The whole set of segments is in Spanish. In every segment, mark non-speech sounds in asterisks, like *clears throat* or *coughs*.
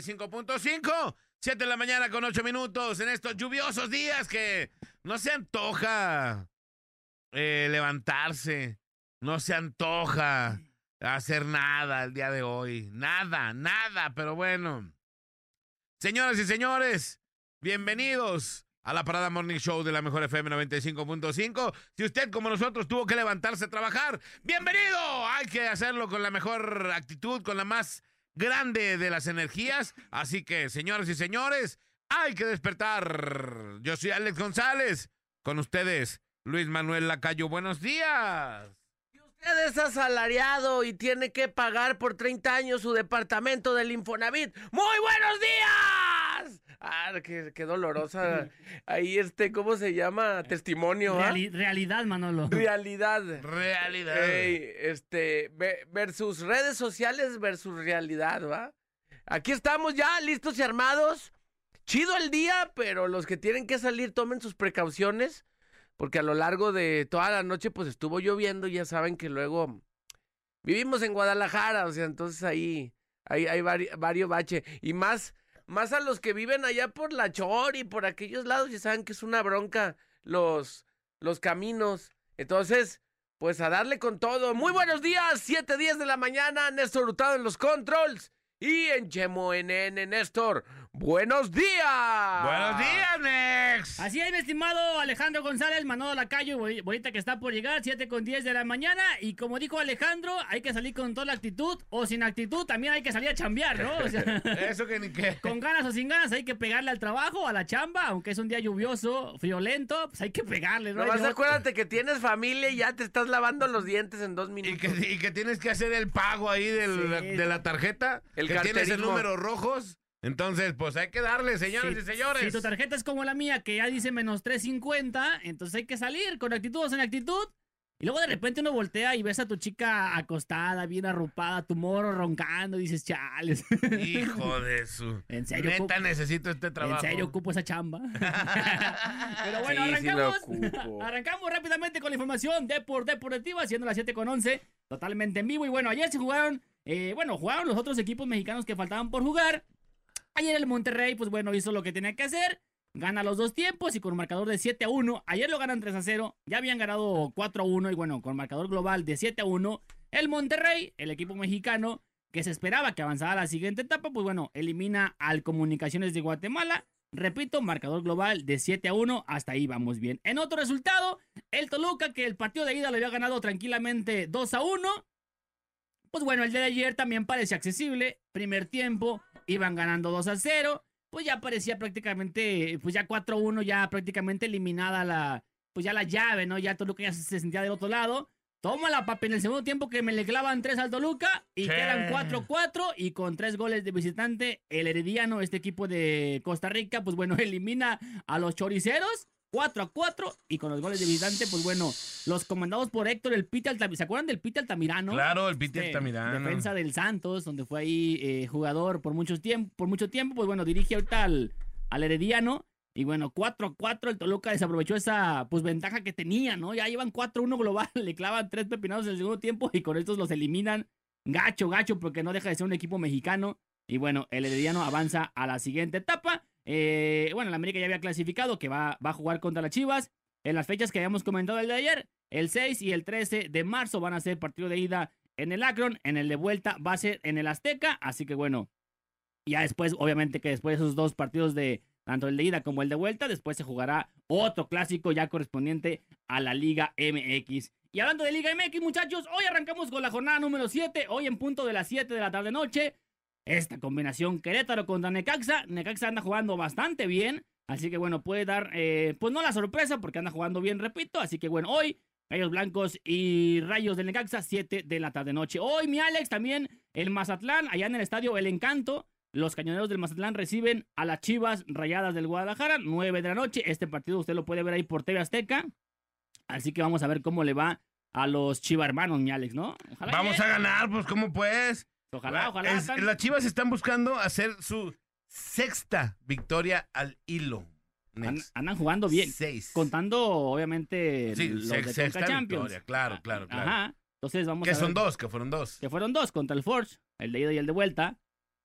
95.5. 7 de la mañana con 8 minutos en estos lluviosos días que no se antoja eh, levantarse, no se antoja hacer nada el día de hoy. Nada, nada, pero bueno. Señoras y señores, bienvenidos a la Parada Morning Show de la Mejor FM 95.5. Si usted, como nosotros, tuvo que levantarse a trabajar, bienvenido. Hay que hacerlo con la mejor actitud, con la más grande de las energías. Así que, señoras y señores, hay que despertar. Yo soy Alex González. Con ustedes, Luis Manuel Lacayo. Buenos días. Usted es asalariado y tiene que pagar por 30 años su departamento del Infonavit. ¡Muy buenos días! Ah, qué, qué dolorosa. *laughs* Ahí, este, ¿cómo se llama? Testimonio. ¿ah? Reali- realidad, Manolo. Realidad. Realidad. Ey, este, ve- versus redes sociales versus realidad, ¿va? Aquí estamos ya, listos y armados. Chido el día, pero los que tienen que salir tomen sus precauciones, porque a lo largo de toda la noche pues estuvo lloviendo y ya saben que luego vivimos en Guadalajara, o sea, entonces ahí, ahí hay vari- varios bache. Y más, más a los que viven allá por la Chor y por aquellos lados, ya saben que es una bronca los, los caminos. Entonces, pues a darle con todo. Muy buenos días, 7 días de la mañana, Néstor Hurtado en los controls. Y en Chemo NN, Néstor, buenos días. Buenos días, Nex. Así es, mi estimado Alejandro González, Manolo Lacayo, bolita que está por llegar, 7 con 10 de la mañana. Y como dijo Alejandro, hay que salir con toda la actitud, o sin actitud, también hay que salir a chambear, ¿no? O sea, *laughs* Eso que ni qué. con ganas o sin ganas, hay que pegarle al trabajo, a la chamba, aunque es un día lluvioso, friolento, pues hay que pegarle, ¿no? Nomás acuérdate que tienes familia y ya te estás lavando los dientes en dos Y minutos. que, y que tienes que hacer el pago ahí del- Sí. de la tarjeta. El que tienes el números rojos. Entonces, pues hay que darle, señores Si- y señores. Si tu tarjeta es como la mía, que ya dice menos 350, entonces hay que salir con actitud o sin actitud. Y luego de repente uno voltea y ves a tu chica acostada, bien arropada, tu moro roncando, y dices, chales. Hijo de su. *laughs* En serio, Neta, ocupo- necesito este En trabajo. serio ocupo esa chamba. *laughs* Pero bueno, Sí, sí arrancamos. ocupo. arrancamos rápidamente con la información de por Deportiva, siendo las 7 con 11, totalmente en vivo. Y bueno, ayer se jugaron, eh, bueno, jugaron los otros equipos mexicanos que faltaban por jugar. Ayer el Monterrey, pues bueno, hizo lo que tenía que hacer. Gana los dos tiempos y con marcador de 7 a 1. Ayer lo ganan 3 a 0. Ya habían ganado 4 a 1 y bueno, con marcador global de 7 a 1. El Monterrey, el equipo mexicano, que se esperaba que avanzara a la siguiente etapa, pues bueno, elimina al Comunicaciones de Guatemala. Repito, marcador global de 7 a 1. Hasta ahí vamos bien. En otro resultado, el Toluca, que el partido de ida lo había ganado tranquilamente 2 a 1. Pues bueno, el día de ayer también parecía accesible. Primer tiempo, iban ganando 2 a 0. Pues ya parecía prácticamente, pues ya 4 a 1, ya prácticamente eliminada la, pues ya la llave, ¿no? Ya Toluca ya se se sentía del otro lado. Toma la papi en el segundo tiempo que me le clavan 3 al Toluca y quedan 4-4 y con 3 goles de visitante, el Herediano, este equipo de Costa Rica, pues bueno, *laughs* elimina a los choriceros 4 a 4 y con los goles de visitante, pues bueno, los comandados por Héctor, el Pite Altamirano, ¿se acuerdan del Pite Altamirano? Claro, el Piti Este, Altamirano. Defensa del Santos, donde fue ahí eh, jugador por, muchos tiempo, por mucho tiempo, pues bueno, dirige ahorita al, al Herediano. Y bueno, 4 a 4, el Toluca desaprovechó esa pues ventaja que tenía, ¿no? Ya llevan 4-1 global, *laughs* le clavan tres pepinados en el segundo tiempo y con estos los eliminan. Gacho, gacho, porque no deja de ser un equipo mexicano. Y bueno, el Herediano avanza a la siguiente etapa. Eh, bueno, el América ya había clasificado que va, va a jugar contra las Chivas. En las fechas que habíamos comentado el de ayer, el 6 y el 13 de marzo van a ser partido de ida en el Akron, en el de vuelta va a ser en el Azteca, así que bueno, ya después, obviamente que después de esos dos partidos de, tanto el de ida como el de vuelta. Después se jugará otro clásico ya correspondiente a la Liga MX. Y hablando de Liga MX, muchachos, hoy arrancamos con la jornada número 7, hoy en punto de las 7 de la tarde-noche. Esta combinación Querétaro contra Necaxa. Necaxa anda jugando bastante bien. Así que bueno, puede dar, eh, pues no la sorpresa porque anda jugando bien, repito. Así que bueno, hoy Rayos Blancos y Rayos del Necaxa, 7 de la tarde-noche. Hoy, mi Alex, también el Mazatlán, allá en el estadio El Encanto. Los cañoneros del Mazatlán reciben a las Chivas Rayadas del Guadalajara, 9 de la noche. Este partido usted lo puede ver ahí por TV Azteca. Así que vamos a ver cómo le va a los Chivas hermanos, mi Alex, ¿no? Ojalá Vamos a ganar, pues, ¿cómo pues? Ojalá, ojalá. Las Chivas están buscando hacer su sexta victoria al hilo. andan jugando bien. Seis. Contando, obviamente, sí, los de Champions. Victoria, claro, claro, claro. Ajá. Entonces vamos que a son dos, que fueron dos. Que fueron dos contra el Forge, el de ida y el de vuelta.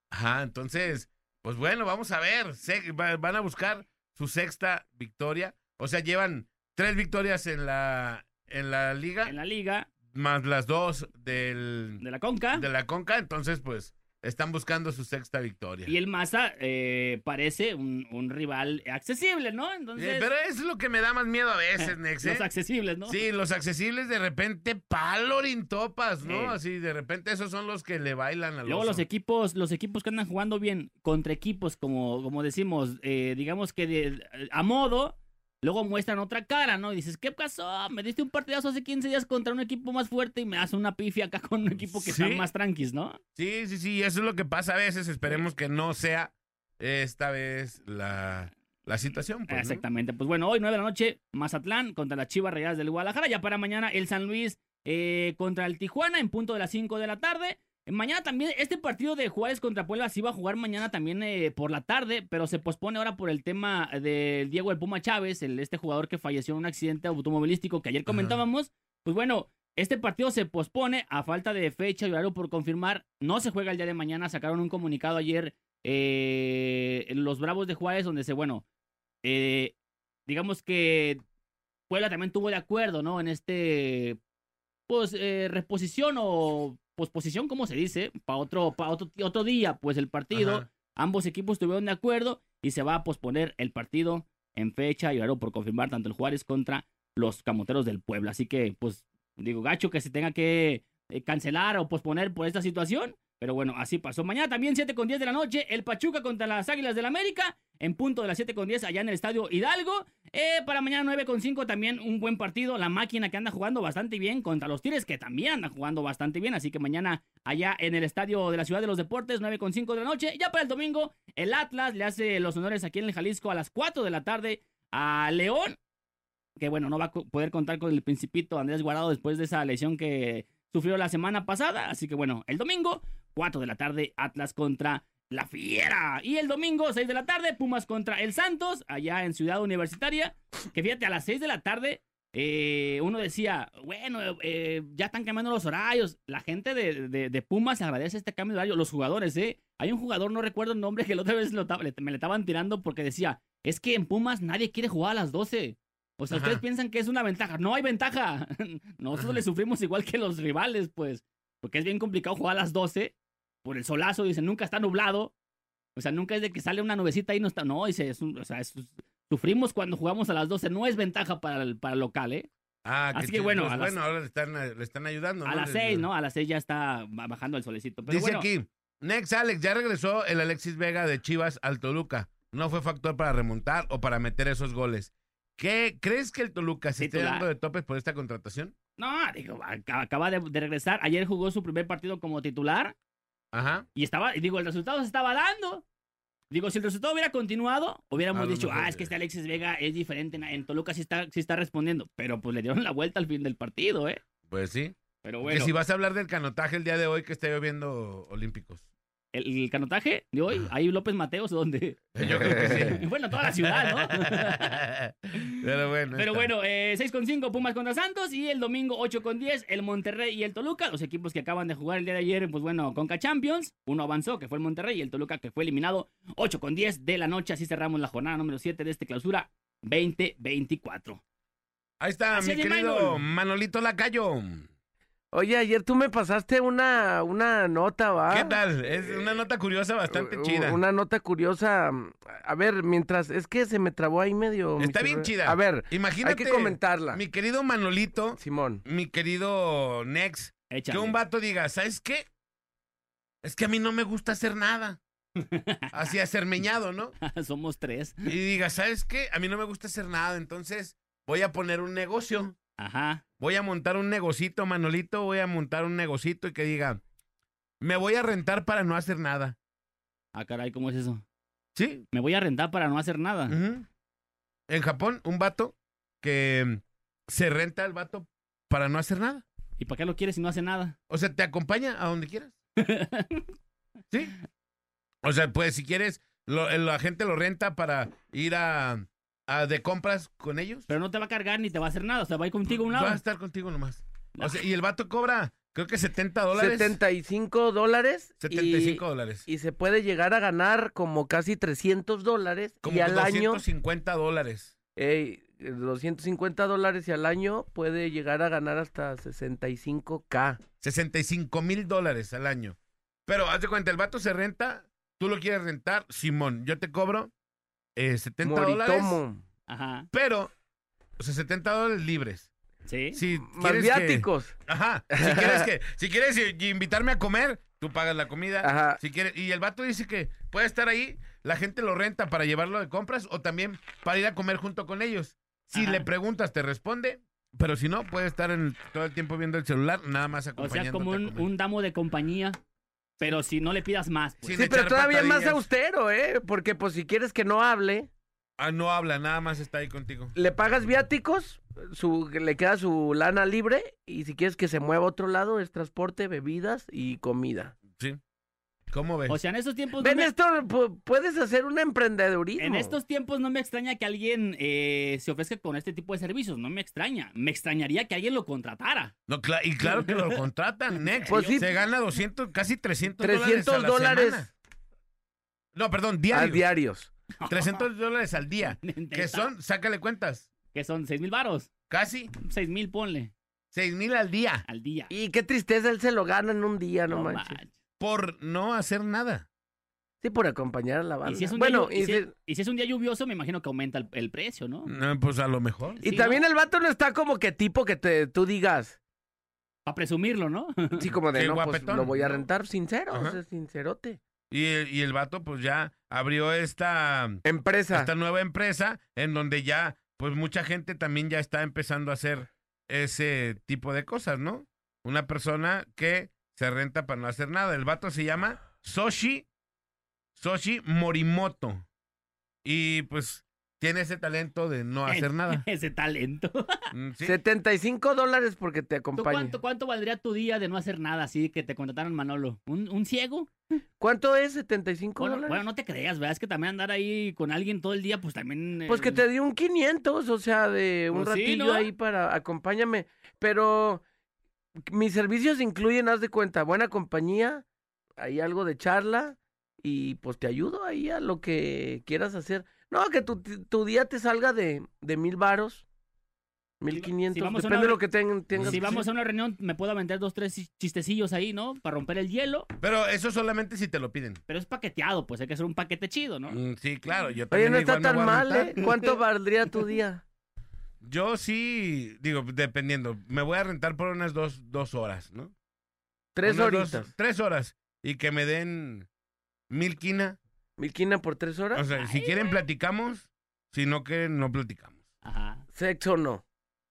Ajá, entonces, pues bueno, vamos a ver. van a buscar su sexta victoria. O sea, llevan tres victorias en la, en la liga. En la liga. Más las dos del... De la Conca. De la Conca, entonces pues están buscando su sexta victoria. Y el Maza eh, parece un, rival accesible, ¿no? Entonces... pero es lo que me da más miedo a veces, *laughs* Nex. Los accesibles, ¿no? Sí, los accesibles de repente palorin topas, ¿no? Así de repente esos son los que le bailan a los. Luego los equipos, los equipos que andan jugando bien contra equipos como, como decimos, eh, digamos que de, a modo Luego muestran otra cara, ¿no? Y dices, ¿qué pasó? Me diste un partidazo hace 15 días contra un equipo más fuerte y me hace una pifia acá con un equipo que está más tranquis, ¿no? Sí, sí, sí, eso es lo que pasa a veces. Esperemos que no sea esta vez la, situación. Pues, Exactamente. Pues bueno, hoy 9 de la noche, Mazatlán contra las Chivas Rayadas del Guadalajara. Ya para mañana, el San Luis eh, contra el Tijuana en punto de las 5 de la tarde. Mañana también, este partido de Juárez contra Puebla se iba a jugar mañana también eh, por la tarde, pero se pospone ahora por el tema de Diego El Puma Chávez, el, este jugador que falleció en un accidente automovilístico que ayer comentábamos. Pues bueno, este partido se pospone a falta de fecha y horario por confirmar. No se juega el día de mañana. Sacaron un comunicado ayer eh, los Bravos de Juárez, donde se, bueno, eh, digamos que Puebla también tuvo de acuerdo, ¿no? En este, pues, reposición o posposición, como se dice, para otro, para otro, otro día, pues el partido. Ambos equipos estuvieron de acuerdo y se va a posponer el partido en fecha y ahora por confirmar tanto el Juárez contra los Camoteros del Puebla. Así que, pues, digo, gacho que se tenga que eh, cancelar o posponer por esta situación. Pero bueno, así pasó. Mañana también 7 con 10 de la noche, el Pachuca contra las Águilas del América, en punto de las 7 con 10 allá en el Estadio Hidalgo. Eh, para mañana 9 con 5 también un buen partido. La máquina que anda jugando bastante bien contra los Tigres que también andan jugando bastante bien. Así que mañana allá en el Estadio de la Ciudad de los Deportes, 9 con 5 de la noche. Ya para el domingo, el Atlas le hace los honores aquí en el Jalisco a las 4 de la tarde a León. Que bueno, no va a poder contar con el principito Andrés Guardado después de esa lesión que sufrió la semana pasada. Así que bueno, el domingo 4 de la tarde, Atlas contra la Fiera. Y el domingo, 6 de la tarde, Pumas contra el Santos, allá en Ciudad Universitaria. Que fíjate, a las 6 de la tarde, eh, uno decía, bueno, eh, ya están cambiando los horarios. La gente de, de, Pumas agradece este cambio de horario. Los jugadores, ¿eh? Hay un jugador, no recuerdo el nombre, que la otra vez me le estaban tirando porque decía, es que en Pumas nadie quiere jugar a las 12. O sea, ustedes piensan que es una ventaja. No hay ventaja. *laughs* Nosotros le sufrimos igual que los rivales, pues. Porque es bien complicado jugar a las 12 por el solazo, dice, nunca está nublado. O sea, nunca es de que sale una nubecita y no está. No, dice, o sea, sufrimos cuando jugamos a las 12. No es ventaja para el, para el local, ¿eh? Ah, Así que, bueno. bueno, ahora le están, le están ayudando. A las 6, ¿no? A las 6 ya está bajando el solecito. dice aquí, Next Alex, ya regresó el Alexis Vega de Chivas al Toluca. No fue factor para remontar o para meter esos goles. ¿Qué crees que el Toluca se esté dando de topes por esta contratación? No, digo, acaba de, de, regresar. Ayer jugó su primer partido como titular Ajá. Y estaba, digo, el resultado se estaba dando. Digo, si el resultado hubiera continuado, hubiéramos dicho, ah, es que este Alexis Vega es diferente. En Toluca sí está, sí está respondiendo. Pero pues le dieron la vuelta al fin del partido, ¿eh? Pues sí. Pero bueno. Que si vas a hablar del canotaje el día de hoy que está lloviendo Olímpicos el, canotaje de hoy, ahí López Mateos, donde. *laughs* Yo creo que sí. bueno, toda la ciudad, ¿no? *laughs* Pero bueno. Pero bueno, eh, 6 con 5 Pumas contra Santos y el domingo 8 con 10 el Monterrey y el Toluca, los equipos que acaban de jugar el día de ayer, pues bueno, Conca Champions, uno avanzó, que fue el Monterrey, y el Toluca, que fue eliminado 8 con 10 de la noche, así cerramos la jornada número 7 de este clausura 2024. Ahí está, mi querido Manolito Lacayo. Oye, ayer tú me pasaste una, una nota, ¿va? ¿Qué tal? Es una nota curiosa bastante U- chida. Una nota curiosa. A ver, mientras. Es que se me trabó ahí medio. Está bien chida. A ver, Imagínate. hay que comentarla. Mi querido Manolito, Simón. mi querido Nex, Échale. que un vato diga, ¿sabes qué? Es que a mí no me gusta hacer nada. *laughs* Así acermeñado, ¿no? *laughs* Somos tres. Y diga, ¿sabes qué? A mí no me gusta hacer nada, entonces voy a poner un negocio. Ajá. Voy a montar un negocito, Manolito, voy a montar un negocito y que diga, me voy a rentar para no hacer nada. Ah, caray, ¿cómo es eso? ¿Sí? Me voy a rentar para no hacer nada. En Japón, un vato que mm, se renta el vato para no hacer nada. ¿Y para qué lo quieres si no hace nada? O sea, te acompaña a donde quieras. *laughs* ¿Sí? O sea, pues si quieres, lo- la gente lo renta para ir a, a de compras con ellos. Pero no te va a cargar ni te va a hacer nada. O sea, va a ir contigo a un lado. Va a estar contigo nomás. O sea, y el vato cobra, creo que 70 dólares. 75 dólares. y- 75 dólares. Y, se puede llegar a ganar como casi 300 dólares. Como y al año. 250 dólares. ey, 250 dólares y al año puede llegar a ganar hasta 65k. 65 mil dólares al año. Pero haz de cuenta, el vato se renta, tú lo quieres rentar, Simón, yo te cobro eh, 70 dólares. Moritomo. Ajá. Pero, o sea, 70 dólares libres. ¿Sí? Si Más que- viáticos. Ajá. Si *laughs* quieres que, si quieres invitarme a comer, tú pagas la comida. Ajá. Si quieres, y el vato dice que puede estar ahí, la gente lo renta para llevarlo de compras o también para ir a comer junto con ellos. Si Ajá. le preguntas, te responde, pero si no, puede estar en, todo el tiempo viendo el celular, nada más O acompañándote sea, como a un, un damo de compañía. Pero si no le pidas más. pues. Sí, pero todavía más patadillas. austero, ¿eh? Porque pues si quieres que no hable, Ah, no habla, nada más está ahí contigo. le pagas viáticos, su, le queda su lana libre y si quieres que se mueva a otro lado es transporte, bebidas y comida. Sí. ¿Cómo ves? O sea, en estos tiempos. no Ven me- esto, pu- puedes hacer un emprendedurismo. En estos tiempos no me extraña que alguien eh, se ofrezca con este tipo de servicios, no me extraña. Me extrañaría que alguien lo contratara. no, y claro que lo contratan, *laughs* Next. Pues sí. Se gana 200, casi 300, 300 dólares. a la dólares. semana. No, perdón, a diarios. *laughs* diarios. 300 dólares al día. *laughs* Que son, sácale cuentas, Que son seis mil varos. casi Seis mil, ponle, 6 mil al día al día. Y qué tristeza, él se lo gana en un día, no, No manches. manches. Por no hacer nada. Sí, por acompañar a la banda. Y si, es un bueno, día, y, y si- si- y si es un día lluvioso, me imagino que aumenta el, el precio, ¿no? No, pues a lo mejor. y Sí, también ¿no? el vato no está como que tipo que te, tú digas, Para presumirlo, ¿no? *laughs* sí, como de, Sí, no, pues lo voy a rentar sincero, o sea, sincerote. Y, el- y el vato, pues ya abrió esta, Empresa. esta nueva empresa en donde ya, pues mucha gente también ya está empezando a hacer ese tipo de cosas, ¿no? Una persona que se renta para no hacer nada. El vato se llama Soshi, Soshi Morimoto. Y pues tiene ese talento de no *laughs* hacer nada. Ese talento. *laughs* Mm, sí. 75 dólares porque te ¿Tú acompaña. cuánto, ¿Cuánto valdría tu día de no hacer nada así que te contrataron Manolo? ¿Un, un ciego? ¿Cuánto es 75 Bueno, dólares? bueno, no te creas, ¿verdad? Es que también andar ahí con alguien todo el día, pues también... Pues que eh, te dio un 500, o sea, de un Pues sí, ratillo ¿no? ahí para acompáñame. Pero mis servicios incluyen, haz de cuenta, buena compañía, hay algo de charla y pues te ayudo ahí a lo que quieras hacer. No, que tu, tu día te salga de, de mil varos, mil quinientos, vamos a depende de lo que ten- tengas. Si vamos a una reunión, me puedo aventar dos, tres chistecillos ahí, ¿no? Para romper el hielo. Pero eso solamente si te lo piden. Pero es paqueteado, pues hay que hacer un paquete chido, ¿no? Mm, Sí, claro. Yo Oye, también no está igual tan mal, ¿eh? ¿Cuánto *laughs* valdría tu día? Yo sí, digo, dependiendo. Me voy a rentar por unas dos, dos horas, ¿no? Tres Unas dos- horitas. tres horas. Y que me den mil quina. ¿Mil quina por tres horas? O sea, si quieren platicamos, si no quieren, no platicamos. Ajá. Sexo no.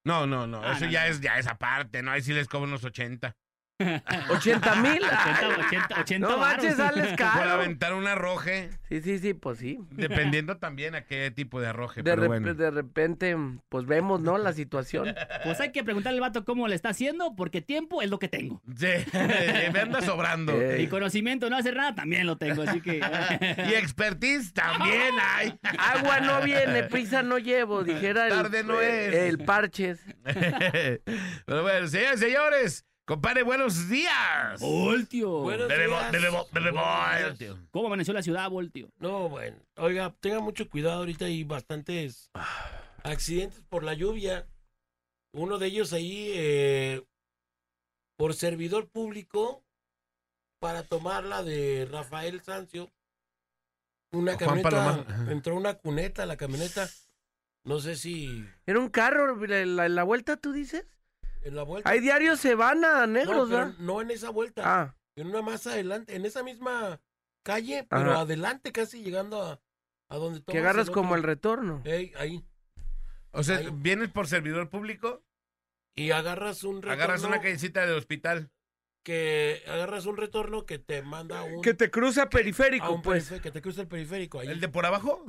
No, no, no. Ah, eso no, ya no. es ya es aparte, ¿no? Ahí sí les cobro unos 80. 80 mil. 80, 80, 80 No manches, sales *laughs* Por caro. aventar un arroje, Sí, sí, sí, pues sí. dependiendo también a qué tipo de arroje. De, pero rep- bueno. de repente, pues vemos, ¿no? La situación. Pues hay que preguntarle al vato cómo le está haciendo, porque tiempo es lo que tengo. Sí, *laughs* me anda sobrando. Eh. Y conocimiento no hacer nada también lo tengo, así que... *laughs* Y expertise también hay. Agua no viene, prisa no llevo, dijera el, Tarde no es. el parches. Pero bueno, señores, señores, compadre, buenos días. Voltio. Buenos días. Buenos. ¿Cómo amaneció la ciudad, Voltio? No, bueno. Oiga, tenga mucho cuidado ahorita hay bastantes accidentes por la lluvia. Uno de ellos ahí, eh, por servidor público para tomar la de Rafael Sancio. Una camioneta, entró una cuneta, la camioneta, no sé si Era un carro, la, la- la vuelta, ¿tú dices? En la vuelta. Hay diarios se van a no, negros, ¿verdad? no en esa vuelta, Ah, en una más adelante, en esa misma calle, pero Ajá. adelante casi llegando a, a donde que agarras como el retorno. Ey, ahí. O sea, Ahí. vienes por servidor público, Y agarras un retorno. agarras una callecita del hospital. que agarras un retorno que te manda un, Que te cruza a periférico, un pues. que te cruza el periférico ahí. ¿El de por abajo?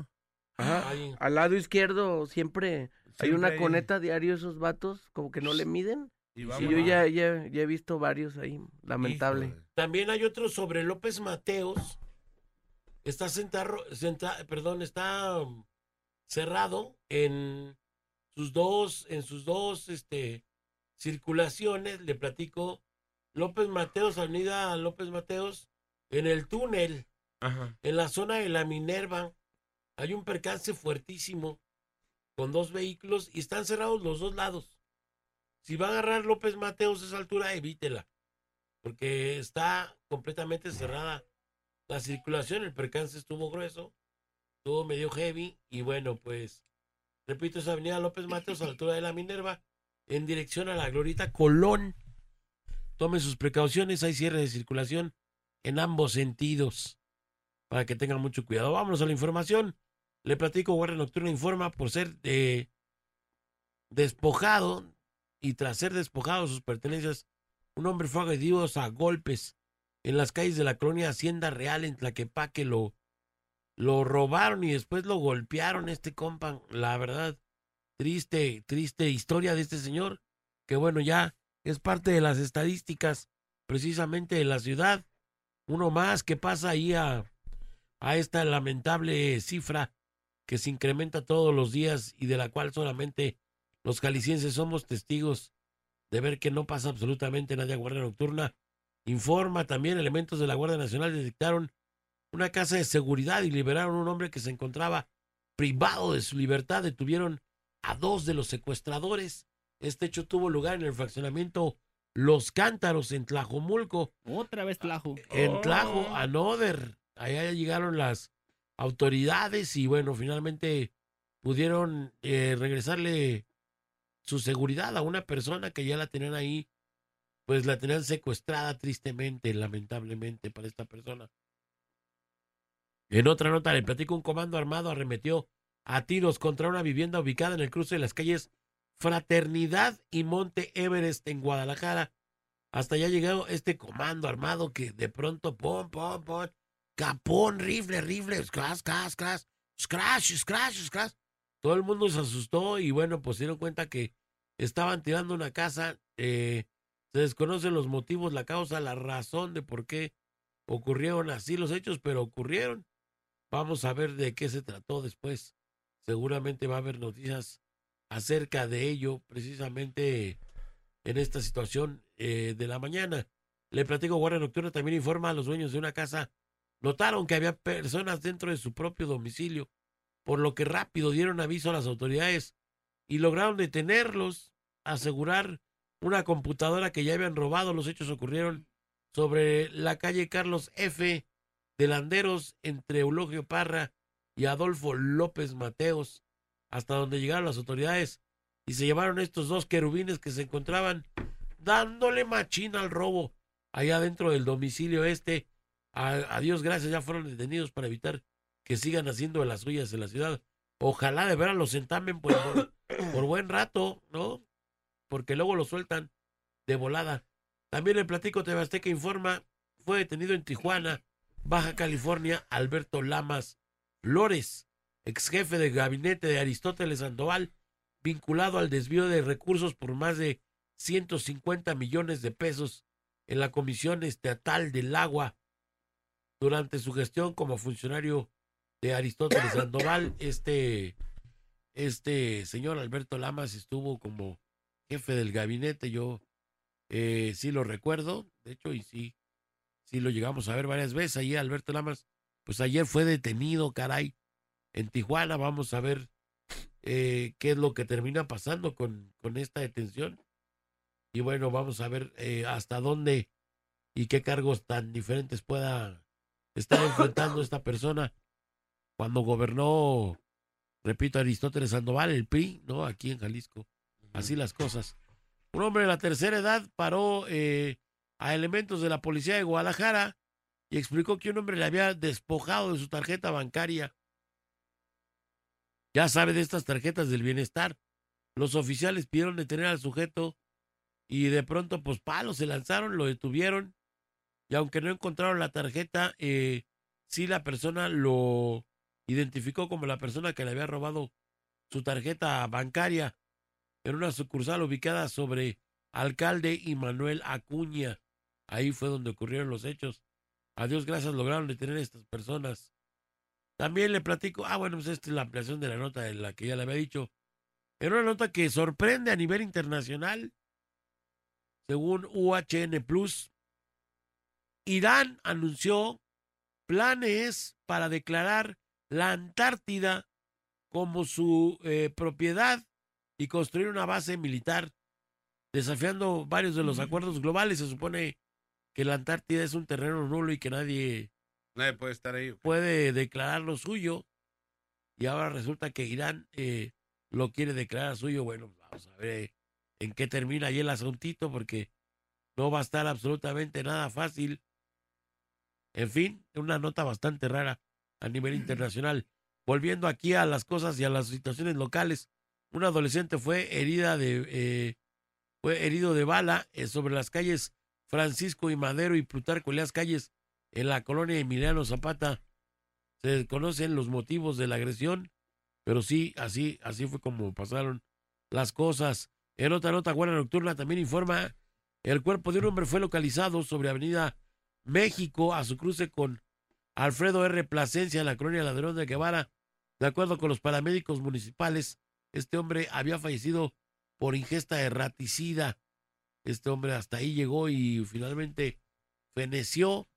Ajá. Al lado izquierdo siempre hay una hay- coneta diario esos vatos, como que no le miden. Y yo ya, ya, ya he visto varios ahí, lamentable. Híjole. También hay otro sobre López Mateos. Está sentado, perdón, está um, cerrado en sus dos, en sus dos, este, circulaciones. Le platico López Mateos, Avenida López Mateos, en el túnel, Ajá. en la zona de la Minerva, hay un percance fuertísimo con dos vehículos y están cerrados los dos lados. Si va a agarrar López Mateos a esa altura, evítela, porque está completamente cerrada la circulación. El percance estuvo grueso, estuvo medio heavy y bueno, pues, repito, es Avenida López Mateos a la altura de la Minerva, en dirección a la Glorita Colón. Tome sus precauciones, hay cierre de circulación en ambos sentidos para que tengan mucho cuidado. Vámonos a la información. Le platico, Guardia Nocturna informa por ser eh, despojado y tras ser despojado de sus pertenencias, un hombre fue agredido a golpes en las calles de la colonia Hacienda Real en Tlaquepaque. Lo, lo robaron y después lo golpearon este compa. La verdad, triste, triste historia de este señor, que bueno, ya es parte de las estadísticas precisamente de la ciudad. Uno más que pasa ahí a, a esta lamentable cifra que se incrementa todos los días y de la cual solamente los jaliscienses somos testigos de ver que no pasa absolutamente nadie a Guardia Nocturna. Informa también elementos de la Guardia Nacional detectaron una casa de seguridad y liberaron a un hombre que se encontraba privado de su libertad. Detuvieron a dos de los secuestradores. Este hecho tuvo lugar en el fraccionamiento Los Cántaros en Tlajomulco. Otra vez Tlajo. En Tlajo, Anoder. Allá llegaron las autoridades y bueno, finalmente pudieron eh, regresarle su seguridad a una persona que ya la tenían ahí, pues la tenían secuestrada tristemente, lamentablemente para esta persona. En otra nota le platico un comando armado arremetió a tiros contra una vivienda ubicada en el cruce de las calles Fraternidad y Monte Everest en Guadalajara. Hasta allá llegado este comando armado que de pronto, pom, pom, pom, capón, rifle, rifle, scratch, scratch, scratch, scratch, scratch, scratch. Todo el mundo se asustó y bueno, pues se dieron cuenta que estaban tirando una casa. eh, se desconocen los motivos, la causa, la razón de por qué ocurrieron así los hechos, pero ocurrieron. Vamos a ver de qué se trató después. Seguramente va a haber noticias acerca de ello, precisamente en esta situación eh, de la mañana. Le platico, Guardia Nocturna también informa a los dueños de una casa. Notaron que había personas dentro de su propio domicilio, por lo que rápido dieron aviso a las autoridades y lograron detenerlos, asegurar una computadora que ya habían robado. Los hechos ocurrieron sobre la calle Carlos F. de Landeros entre Eulogio Parra y Adolfo López Mateos, hasta donde llegaron las autoridades y se llevaron estos dos querubines que se encontraban dándole machina al robo allá dentro del domicilio este. A, a Dios gracias, ya fueron detenidos para evitar que sigan haciendo las suyas en la ciudad. Ojalá de veras los entamen por, por, *coughs* por buen rato, ¿no? Porque luego lo sueltan de volada. También le platico, Tebasteca informa, fue detenido en Tijuana, Baja California, Alberto Lamas Flores, ex jefe de gabinete de Aristóteles Sandoval, vinculado al desvío de recursos por más de 150 millones de pesos en la Comisión Estatal del Agua. Durante su gestión como funcionario de Aristóteles Sandoval, este, este señor Alberto Lamas estuvo como jefe del gabinete. Yo eh, sí lo recuerdo, de hecho, y sí, sí lo llegamos a ver varias veces. Allí Alberto Lamas, pues ayer fue detenido, caray, en Tijuana. Vamos a ver eh, qué es lo que termina pasando con, con esta detención. Y bueno, vamos a ver eh, hasta dónde y qué cargos tan diferentes pueda estar enfrentando esta persona cuando gobernó, repito, Aristóteles Sandoval, el PRI, ¿no? Aquí en Jalisco. Así las cosas. Un hombre de la tercera edad paró eh, a elementos de la policía de Guadalajara y explicó que un hombre le había despojado de su tarjeta bancaria. Ya sabe de estas tarjetas del bienestar. Los oficiales pidieron detener al sujeto y de pronto, pues palos, se lanzaron, lo detuvieron y aunque no encontraron la tarjeta, eh, sí la persona lo identificó como la persona que le había robado su tarjeta bancaria en una sucursal ubicada sobre Alcalde y Manuel Acuña. Ahí fue donde ocurrieron los hechos. A Dios gracias lograron detener a estas personas. También le platico, ah, bueno, pues esta es la ampliación de la nota de la que ya le había dicho. Era una nota que sorprende a nivel internacional. Según UHN Plus, Irán anunció planes para declarar la Antártida como su eh, propiedad y construir una base militar, desafiando varios de los acuerdos globales. Se supone que la Antártida es un terreno nulo y que nadie Nadie puede estar ahí. puede declarar lo suyo. Y ahora resulta que Irán eh, lo quiere declarar suyo. Bueno, vamos a ver en qué termina ahí el asuntito, porque no va a estar absolutamente nada fácil. En fin, una nota bastante rara a nivel internacional. Volviendo aquí a las cosas y a las situaciones locales, un adolescente fue herida de eh, fue herido de bala eh, sobre las calles Francisco y Madero y Plutarco en las calles en la colonia Emiliano Zapata. Se desconocen los motivos de la agresión, pero sí, así, así fue como pasaron las cosas. En otra nota, Guardia Nocturna también informa, el cuerpo de un hombre fue localizado sobre Avenida México a su cruce con Alfredo R. Plasencia en la colonia Ladrón de Guevara. De acuerdo con los paramédicos municipales, este hombre había fallecido por ingesta erraticida. Este hombre hasta ahí llegó y finalmente feneció.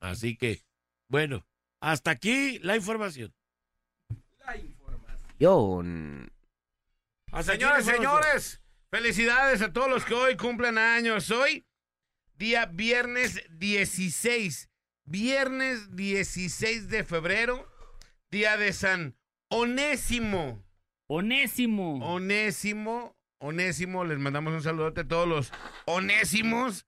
Así que, bueno, hasta aquí la información. Señores, la información. señores, felicidades a todos los que hoy cumplen años. Hoy, día viernes 16, viernes 16 de febrero, día de San Onésimo. Onésimo. Onésimo, Onésimo, les mandamos un saludote a todos los Onésimos.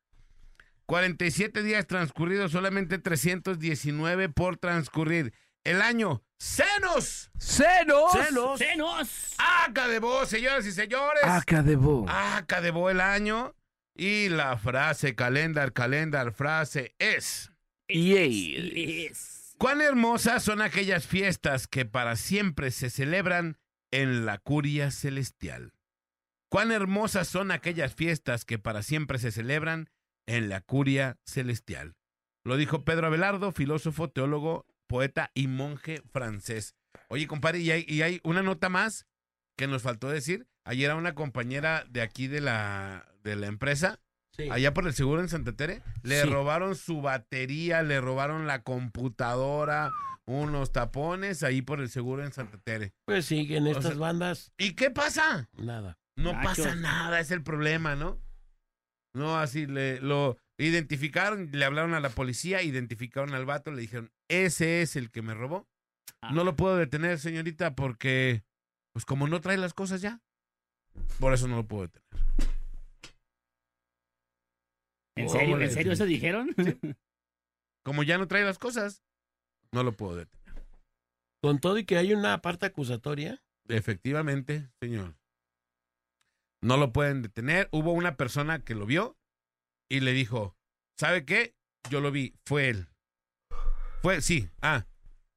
47 días transcurridos, solamente 319 por transcurrir. El año, ¡Senos! ¡Cenos! Celos. ¡Senos! ¡Aca de vos, señoras y señores! Acá de bo. Acá de vos el año. Y la frase, calendar, calendar, frase es... Yay. Es. ¿Cuán hermosas son aquellas fiestas que para siempre se celebran en la curia celestial? ¿Cuán hermosas son aquellas fiestas que para siempre se celebran en la curia celestial? Lo dijo Pedro Abelardo, filósofo, teólogo, poeta y monje francés. Oye, compadre, y hay, y hay una nota más que nos faltó decir. Ayer a una compañera de aquí de la, de la empresa, Sí. allá por el seguro en Santa Tere, le Sí. robaron su batería, le robaron la computadora, unos tapones ahí por el seguro en Santa Tere. Pues sí, que en O estas sea- bandas, ¿Y qué pasa? nada. No pasa nada, es el problema, ¿no? No, así le lo identificaron, le hablaron a la policía, identificaron al vato, le dijeron, ese es el que me robó. Ah. No lo puedo detener, señorita, porque, pues como no trae las cosas ya, por eso no lo puedo detener. ¿En ¿Cómo serio? ¿En serio eso dijeron? *laughs* Como ya no trae las cosas, no lo puedo detener. Con todo y que hay una parte acusatoria, Efectivamente, señor. No lo pueden detener. Hubo una persona que lo vio y le dijo, ¿sabe qué? Yo lo vi, fue él. Fue, sí, ah,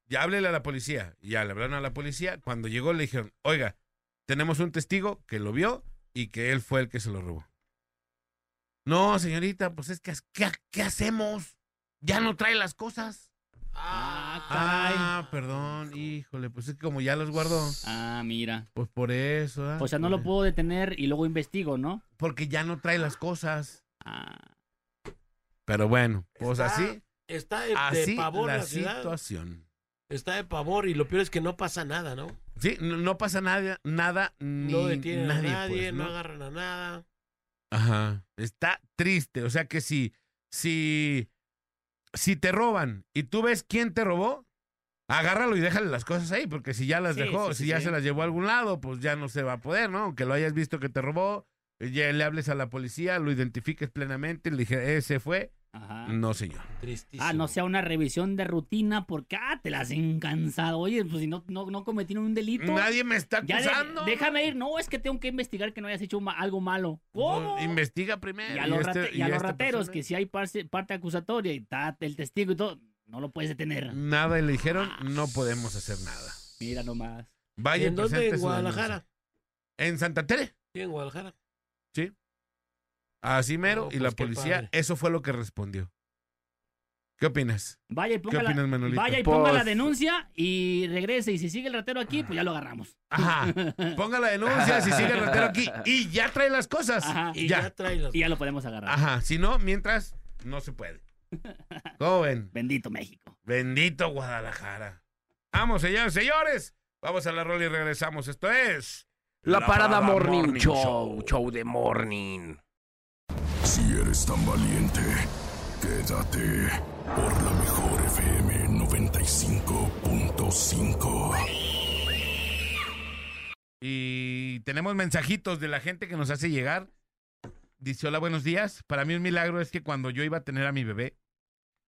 ya háblele a la policía. Ya le hablaron a la policía. Cuando llegó le dijeron, oiga, tenemos un testigo que lo vio y que él fue el que se lo robó. No, señorita, pues es que, ¿qué, qué hacemos? Ya no trae las cosas. Ah, caray. Ah, perdón, híjole, pues es que como ya los guardó, Ah, mira. pues por eso. ah, O sea, no lo puedo detener y luego investigo, ¿no? Porque ya no trae las cosas. Ah, Pero bueno, pues Está así, está de, de así pavor la situación. Está de pavor y lo peor es que no pasa nada, ¿no? Sí, no, no pasa nada, nada, ni No detienen nadie, a nadie, pues, no ¿no? agarran a nada. Ajá. Está triste. O sea que si, si, si te roban y tú ves quién te robó, agárralo y déjale las cosas ahí, porque si ya las Sí, dejó, sí, si sí, ya se las llevó a algún lado, pues ya no se va a poder, ¿no? Aunque lo hayas visto que te robó, ya le hables a la policía, lo identifiques plenamente, le dije, ese fue. Ajá. No, señor. Tristísimo. Ah, no sea una revisión de rutina porque ah, te las han cansado. Oye, pues si no, no, no cometieron un delito. Nadie me está ya de- acusando. déjame ir. No, es que tengo que investigar que no hayas hecho ma- algo malo. ¿Cómo? Investiga primero. Y a y los, este- rate- y y a los esta rateros, persona- que si hay parte, parte acusatoria y está el testigo y todo, no lo puedes detener. Nada, y le dijeron, no podemos hacer nada. Mira nomás. Vaya, ¿En dónde? En Guadalajara. En Santa Tere. Sí, en Guadalajara. Así mero, No, y la pues, policía, padre. eso fue lo que respondió. ¿Qué opinas? Vaya y ponga, la, opinas, Manolito? vaya y ponga la Pues- denuncia y regrese. Y si sigue el ratero aquí, pues ya lo agarramos. Ajá. *laughs* Ponga la denuncia si sigue el ratero aquí *laughs* y ya trae las cosas. Ajá. Y ya, ya. trae las... Y ya lo podemos agarrar. Ajá. Si no, mientras, no se puede. *laughs* Joven. Bendito México. Bendito Guadalajara. Vamos, señores, señores. Vamos a la rola y regresamos. Esto es. La, parada, morning, show, show de morning. Si eres tan valiente, quédate por la mejor FM 95.5. Y tenemos mensajitos de la gente que nos hace llegar. Dice, hola, buenos días. Para mí un milagro es que cuando yo iba a tener a mi bebé,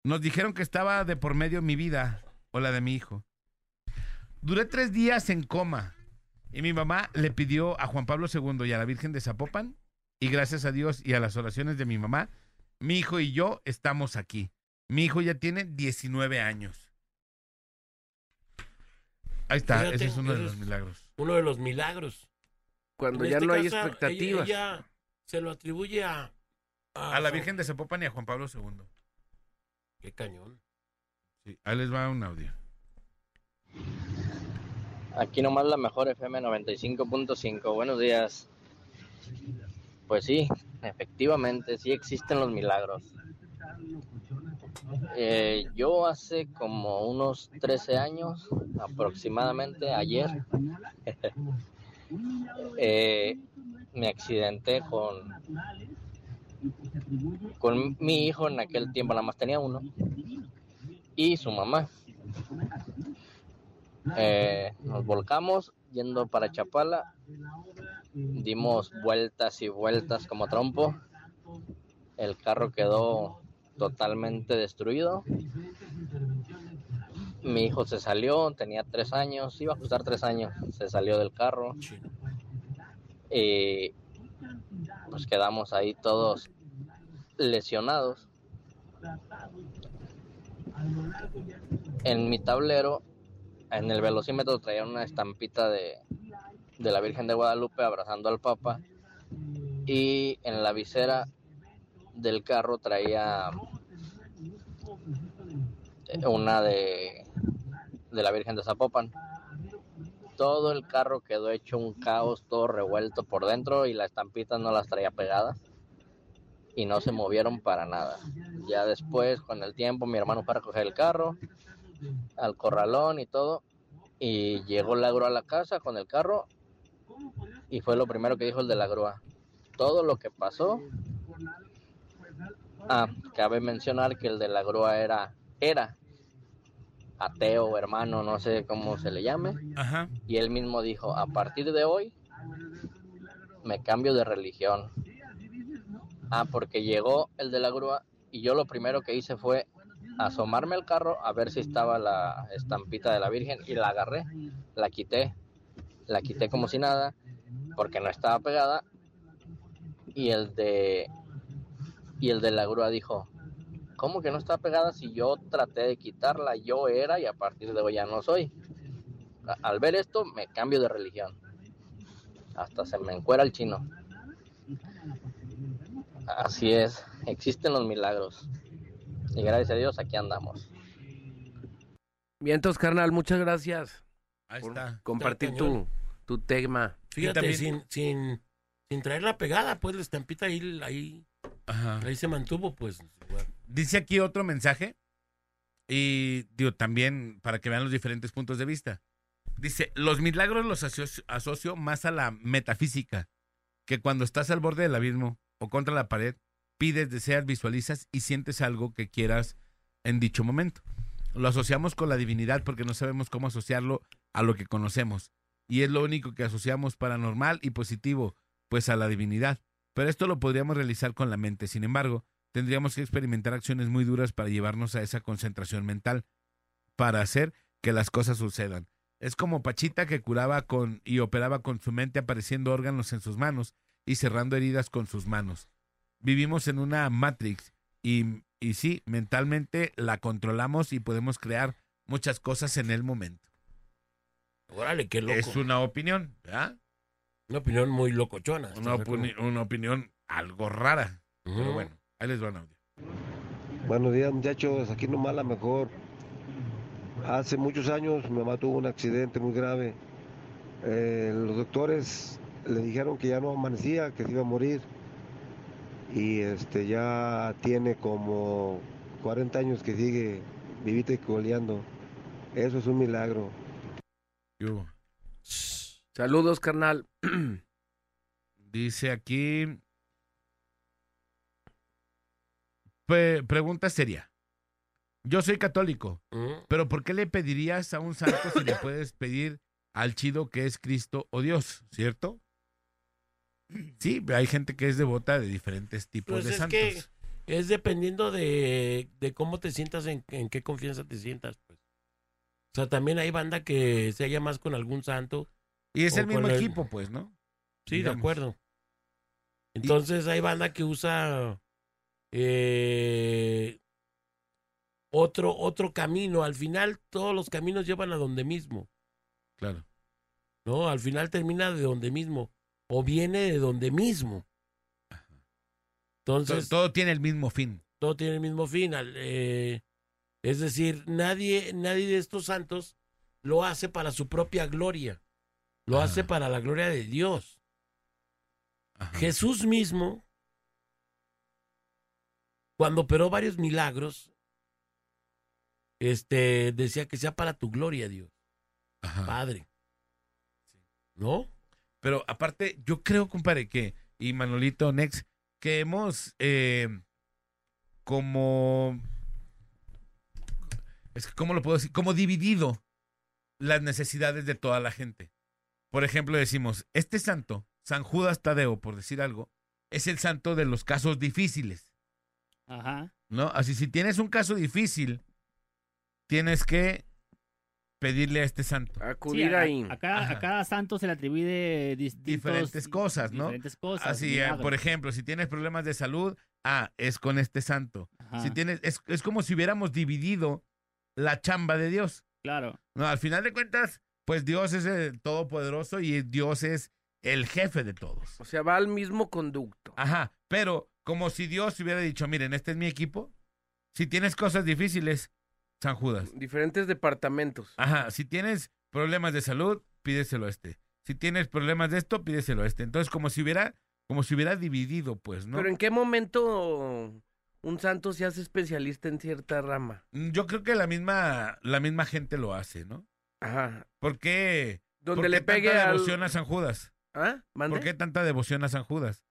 nos dijeron que estaba de por medio mi vida o la de mi hijo. Duré tres días en coma y mi mamá le pidió a Juan Pablo II y a la Virgen de Zapopan y gracias a Dios y a las oraciones de mi mamá, mi hijo y yo estamos aquí. Mi hijo ya tiene 19 años. Ahí está, Fíjate, ese es uno de los milagros. Uno de los milagros. Cuando En ya este no hay caso, expectativas. Ella, se lo atribuye a... A la Virgen de Zapopan y a Juan Pablo II. Qué cañón. Sí, ahí les va un audio. Aquí nomás la mejor FM 95.5. Buenos días. Pues sí, efectivamente, sí existen los milagros. Eh, yo hace como unos 13 años, aproximadamente ayer, *laughs* eh, me accidenté con, con mi hijo, en aquel tiempo nada más tenía uno, y su mamá. Eh, nos volcamos yendo para Chapala, dimos vueltas y vueltas como trompo, el carro quedó totalmente destruido, mi hijo se salió, tenía tres años, iba a costar tres años, se salió del carro. Y pues quedamos ahí todos lesionados. En mi tablero, en el velocímetro traía una estampita de, de la Virgen de Guadalupe abrazando al Papa y en la visera del carro traía una de, de la Virgen de Zapopan. Todo el carro quedó hecho un caos, todo revuelto por dentro y las estampitas no las traía pegadas y no se movieron para nada. Ya después, con el tiempo, mi hermano fue a recoger el carro al corralón y todo y llegó la grúa a la casa con el carro y fue lo primero que dijo el de la grúa. Todo lo que pasó. Ah, cabe mencionar que el de la grúa era era ateo, hermano, no sé cómo se le llame. Ajá. Y él mismo dijo, a partir de hoy me cambio de religión. Ah, porque llegó el de la grúa y yo lo primero que hice fue asomarme al carro a ver si estaba la estampita de la Virgen y la agarré, la quité, la quité como si nada, porque no estaba pegada. Y el de y el de la grúa dijo, ¿cómo que no está pegada si yo traté de quitarla? Yo era y a partir de hoy ya no soy. Al ver esto me cambio de religión. Hasta se me encuera el chino. Así es, existen los milagros. Y gracias a Dios aquí andamos. Vientos, carnal, muchas gracias Ahí por está. compartir Está tu, tu tema. Fíjate, también- sin, sin, sin traerla pegada, pues la estampita ahí, ahí, Ajá. ahí se mantuvo, pues. bueno. Dice aquí otro mensaje. Y digo, también para que vean los diferentes puntos de vista. Dice, los milagros los asocio, asocio más a la metafísica, que cuando estás al borde del abismo o contra la pared, pides, deseas, visualizas y sientes algo que quieras en dicho momento. Lo asociamos con la divinidad porque no sabemos cómo asociarlo a lo que conocemos. Y es lo único que asociamos paranormal y positivo, pues a la divinidad. Pero esto lo podríamos realizar con la mente. Sin embargo, tendríamos que experimentar acciones muy duras para llevarnos a esa concentración mental, para hacer que las cosas sucedan. Es como Pachita que curaba con y operaba con su mente apareciendo órganos en sus manos y cerrando heridas con sus manos. Vivimos en una Matrix y, y sí, mentalmente la controlamos y podemos crear muchas cosas en el momento. Órale, qué loco. Es una opinión, ¿verdad? Una opinión muy locochona. ¿estás Una, opini- opinión algo rara. Pero bueno, ahí les va un audio. Buenos días muchachos, aquí nomás la mejor. Hace muchos años mi mamá tuvo un accidente muy grave. Eh, los doctores le dijeron que ya no amanecía, que se iba a morir. Y este ya tiene como 40 años que sigue vivita y coleando. Eso es un milagro. ¿Qué hubo? Saludos, carnal. *clears throat* Dice aquí. Pe- pregunta seria. Yo soy católico, Ujú. pero ¿por qué le pedirías a un santo si le *coughs* puedes pedir al chido que es Cristo o Dios, ¿cierto? Sí, hay gente que es devota de diferentes tipos Pues de es santos. que es dependiendo de, de cómo te sientas, en, en qué confianza te sientas. O sea, también hay banda que se halla más con algún santo. Y es el mismo el- equipo, pues, ¿no? Sí, Digamos. de acuerdo. Entonces hay banda que usa eh, otro, otro camino. Al final todos los caminos llevan a donde mismo. Claro. ¿no? Al final termina de donde mismo. O viene de donde mismo. To- Entonces, todo tiene el mismo fin. todo tiene el mismo fin. al- eh, es decir, nadie, nadie de estos santos lo hace para su propia gloria. Lo Ah. hace para la gloria de Dios. Ajá. Jesús mismo, cuando operó varios milagros, este, decía que sea para tu gloria, Dios, Ajá. Padre. ¿No? Pero aparte, yo creo, compadre, que, y Manolito Nex, que hemos eh, como, es que, ¿cómo lo puedo decir? Como dividido las necesidades de toda la gente. Por ejemplo, decimos, este santo, San Judas Tadeo, por decir algo, es el santo de los casos difíciles, Ajá. ¿no? Así, si tienes un caso difícil, tienes que pedirle a este santo. Sí, a, ahí. a cada, a cada santo se le atribuye Diferentes cosas, ¿no? Diferentes cosas. Así, eh, por ejemplo, si tienes problemas de salud, ah, es con este santo. Ajá, Si tienes, es, es como si hubiéramos dividido la chamba de Dios. Claro. No, al final de cuentas, pues Dios es el todopoderoso y Dios es el jefe de todos. O sea, va al mismo conducto. Ajá, pero como si Dios hubiera dicho, miren, este es mi equipo. Si tienes cosas difíciles, San Judas. Diferentes departamentos. Ajá, si tienes problemas de salud, pídeselo a este. Si tienes problemas de esto, pídeselo a este. Entonces, como si hubiera, como si hubiera dividido, pues, ¿no? Pero ¿en qué momento un santo se hace especialista en cierta rama? Mm, Yo creo que la misma, la misma gente lo hace, ¿no? Ajá. ¿Por qué, Donde por qué le pegue tanta al... devoción a San Judas? ¿Ah? ¿Mande? ¿Por qué tanta devoción a San Judas?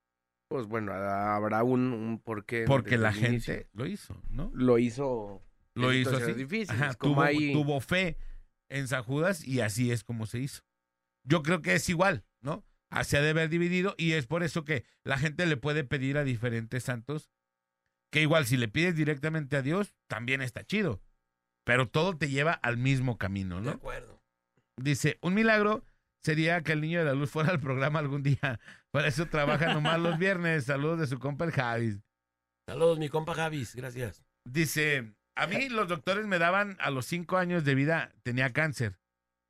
Pues bueno, habrá un, un porqué. Porque la gente inicio. lo hizo, ¿no? lo hizo. Lo hizo así. difíciles, Ajá, como tuvo, hay- tuvo fe en San Judas y así es como se hizo. Yo creo que es igual, ¿no? Ah, Se ha de haber dividido y es por eso que la gente le puede pedir a diferentes santos que igual si le pides directamente a Dios, también está chido. Pero todo te lleva al mismo camino, De ¿no? acuerdo. Dice, un milagro sería que el niño de la luz *laughs* fuera al programa algún día. Para eso trabaja nomás los viernes. Saludos de su compa el Javis. Saludos, mi compa Javis, gracias. Dice, a mí los doctores me daban a los cinco años de vida, tenía cáncer.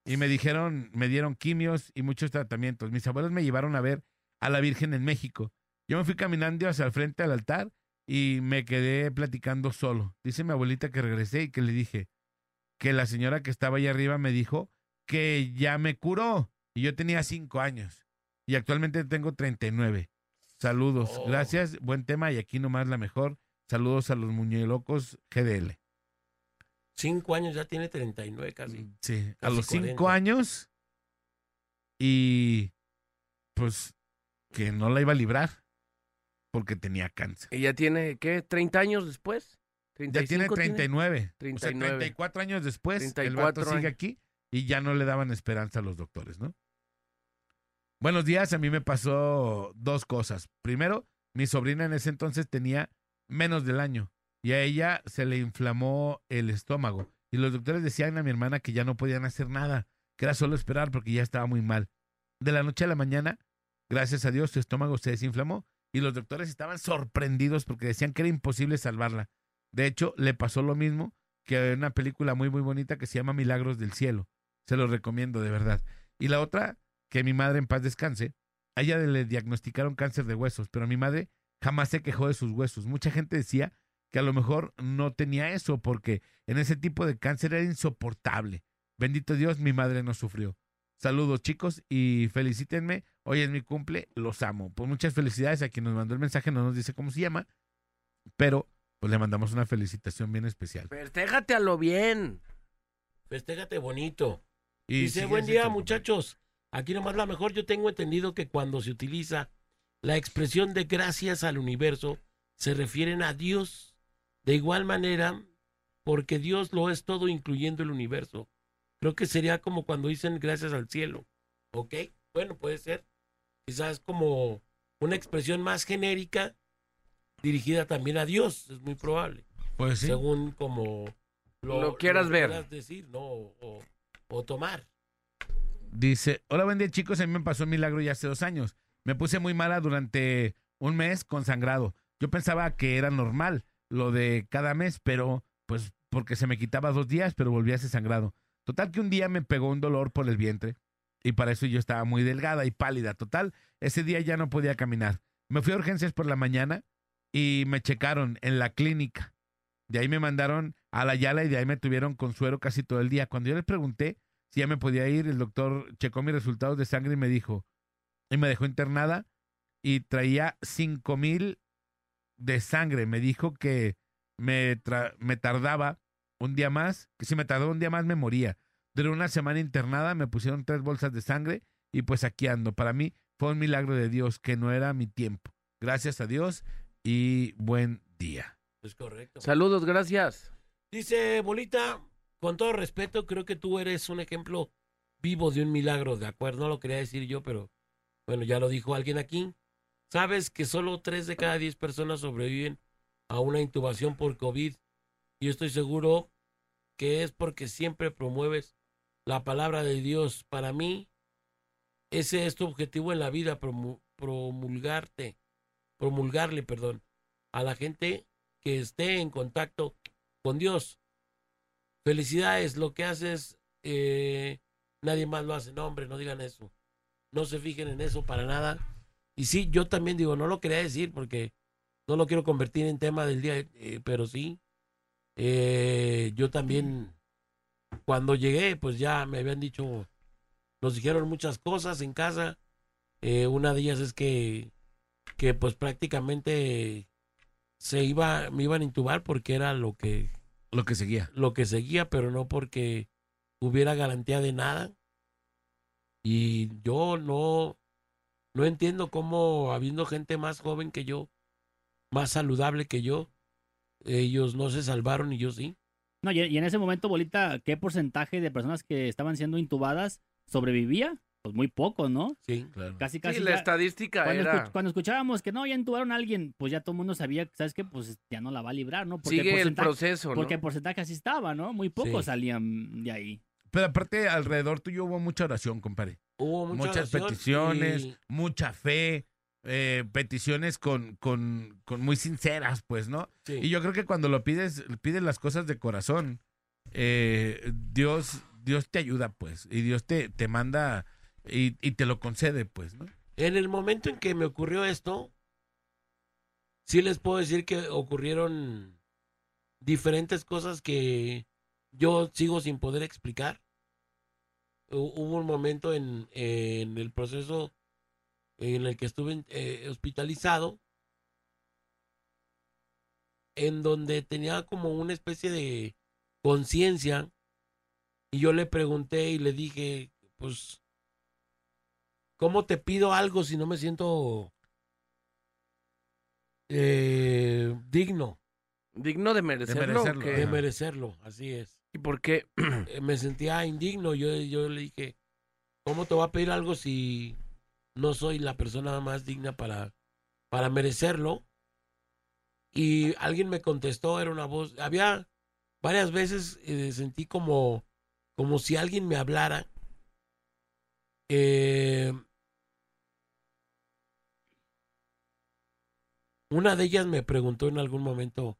Y me dijeron, me dieron quimios y muchos tratamientos. Mis abuelos me llevaron a ver a la Virgen en México. Yo me fui caminando hacia el frente al altar y me quedé platicando solo. Dice mi abuelita que regresé y que le dije que la señora que estaba ahí arriba me dijo que ya me curó. Y yo tenía cinco años. Y actualmente tengo 39. Saludos. Oh. Gracias. Buen tema y aquí nomás la mejor. Saludos a los muñelocos GDL. Cinco años ya tiene 39 casi. Sí, a los cinco 40. años. Y pues que no la iba a librar. Porque tenía cáncer. Ella tiene, ¿qué? ¿30 años después? Ya tiene 35 39. O sea, 39. 34 años después, el 34 vato sigue aquí y ya no le daban esperanza a los doctores, ¿no? Buenos días, a mí me pasó dos cosas. Primero, mi sobrina en ese entonces tenía menos del año y a ella se le inflamó el estómago y los doctores decían a mi hermana que ya no podían hacer nada, que era solo esperar porque ya estaba muy mal. De la noche a la mañana, gracias a Dios, su estómago se desinflamó y los doctores estaban sorprendidos porque decían que era imposible salvarla. De hecho, le pasó lo mismo que una película muy, muy bonita que se llama Milagros del Cielo. Se lo recomiendo, de verdad. Y la otra, que mi madre en paz descanse, a ella le diagnosticaron cáncer de huesos, pero mi madre jamás se quejó de sus huesos. Mucha gente decía que a lo mejor no tenía eso porque en ese tipo de cáncer era insoportable. Bendito Dios, mi madre no sufrió. Saludos chicos y felicítenme. Hoy es mi cumple, los amo. Pues muchas felicidades a quien nos mandó el mensaje, no nos dice cómo se llama, pero pues le mandamos una felicitación bien especial. Festéjate a lo bien. Festéjate bonito. Y Dice, buen día, muchachos. Aquí nomás la mejor. Yo tengo entendido que cuando se utiliza la expresión de gracias al universo, se refieren a Dios. De igual manera, porque Dios lo es todo, incluyendo el universo. Creo que sería como cuando dicen gracias al cielo. ¿Ok? Bueno, puede ser. Quizás como una expresión más genérica dirigida también a Dios. Es muy probable. Pues sí. Según como Lo quieras ver. quieras decir, ¿no? O, o- o tomar. Dice, hola, buen día chicos, a mí me pasó un milagro ya hace dos años. Me puse muy mala durante un mes con sangrado. Yo pensaba que era normal lo de cada mes, pero pues porque se me quitaba dos días, pero volvía ese sangrado. Total que un día me pegó un dolor por el vientre y para eso yo estaba muy delgada y pálida. Total, ese día ya no podía caminar. Me fui a urgencias por la mañana y me checaron en la clínica. De ahí me mandaron a la Yala y de ahí me tuvieron con suero casi todo el día. Cuando yo les pregunté si ya me podía ir, el doctor checó mis resultados de sangre y me dijo, y me dejó internada y traía cinco mil de sangre. Me dijo que me, me tardaba un día más, que si me tardaba un día más me moría. Duré una semana internada, me pusieron tres bolsas de sangre y pues aquí ando. Para mí fue un milagro de Dios, que no era mi tiempo. Gracias a Dios y buen día. Es correcto. Saludos, gracias. Dice Bolita, con todo respeto, creo que tú eres un ejemplo vivo de un milagro, ¿de acuerdo? No lo quería decir yo, pero bueno, ya lo dijo alguien aquí. Sabes que solo 3 de cada 10 personas sobreviven a una intubación por COVID. Y yo estoy seguro que es porque siempre promueves la palabra de Dios. Para mí, ese es tu objetivo en la vida, promu- promulgarte, promulgarle, perdón, a la gente que esté en contacto con Dios. Felicidades, lo que haces, eh, nadie más lo hace. No, hombre, no digan eso. No se fijen en eso para nada. Y sí, yo también digo, no lo quería decir porque no lo quiero convertir en tema del día, eh, pero sí, eh, yo también, cuando llegué, pues ya me habían dicho, nos dijeron muchas cosas en casa. Eh, una de ellas es que, que pues prácticamente se iba, me iban a intubar porque era lo que, Lo que seguía. lo que seguía, pero no porque hubiera garantía de nada. Y yo no, no entiendo cómo, habiendo gente más joven que yo, más saludable que yo, ellos no se salvaron y yo sí. No, y, en ese momento, Bolita, ¿qué porcentaje de personas que estaban siendo intubadas sobrevivía? Pues muy poco, ¿no? Sí. Claro. Casi, Sí, casi. la ya- estadística cuando, era. escuch- cuando escuchábamos que no, ya intubaron a alguien, pues ya todo el mundo sabía, ¿sabes qué? Pues ya no la va a librar, ¿no? Porque Sigue el proceso, ¿no? Porque el porcentaje así estaba, ¿no? Muy pocos Sí. salían de ahí. Pero aparte, alrededor tuyo hubo mucha oración, compadre. Hubo mucha Muchas oración peticiones, y- mucha fe, eh, peticiones con, con, con muy sinceras, pues, ¿no? sí. Y yo creo que cuando lo pides, pides las cosas de corazón, eh, Dios, Dios te ayuda, pues, y Dios te, te manda y, y te lo concede, pues, ¿no? En el momento en que me ocurrió esto, sí les puedo decir que ocurrieron diferentes cosas que yo sigo sin poder explicar. Hu- Hubo un momento en, en el proceso en el que estuve eh, hospitalizado, en donde tenía como una especie de conciencia, y yo le pregunté y le dije, pues, ¿Cómo te pido algo si no me siento eh, digno Digno de merecerlo. merecerlo, ¿o qué? de merecerlo, así es. ¿Y por qué? Eh, Me sentía indigno, yo, yo le dije, ¿cómo te voy a pedir algo si no soy la persona más digna para, para merecerlo? Y alguien me contestó, era una voz, había varias veces eh, sentí como, como si alguien me hablara. Eh, una de ellas me preguntó en algún momento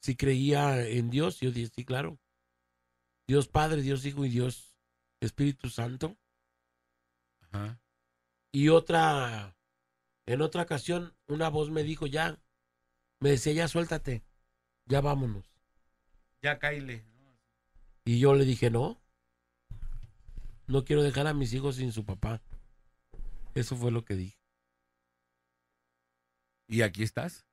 si creía en Dios. Yo dije, sí, claro. Dios Padre, Dios Hijo y Dios Espíritu Santo. Ajá. Y otra, en otra ocasión, una voz me dijo, ya, me decía, ya suéltate, ya vámonos. Ya caile. Y yo le dije, no, no quiero dejar a mis hijos sin su papá. Eso fue lo que dije. Y aquí estás.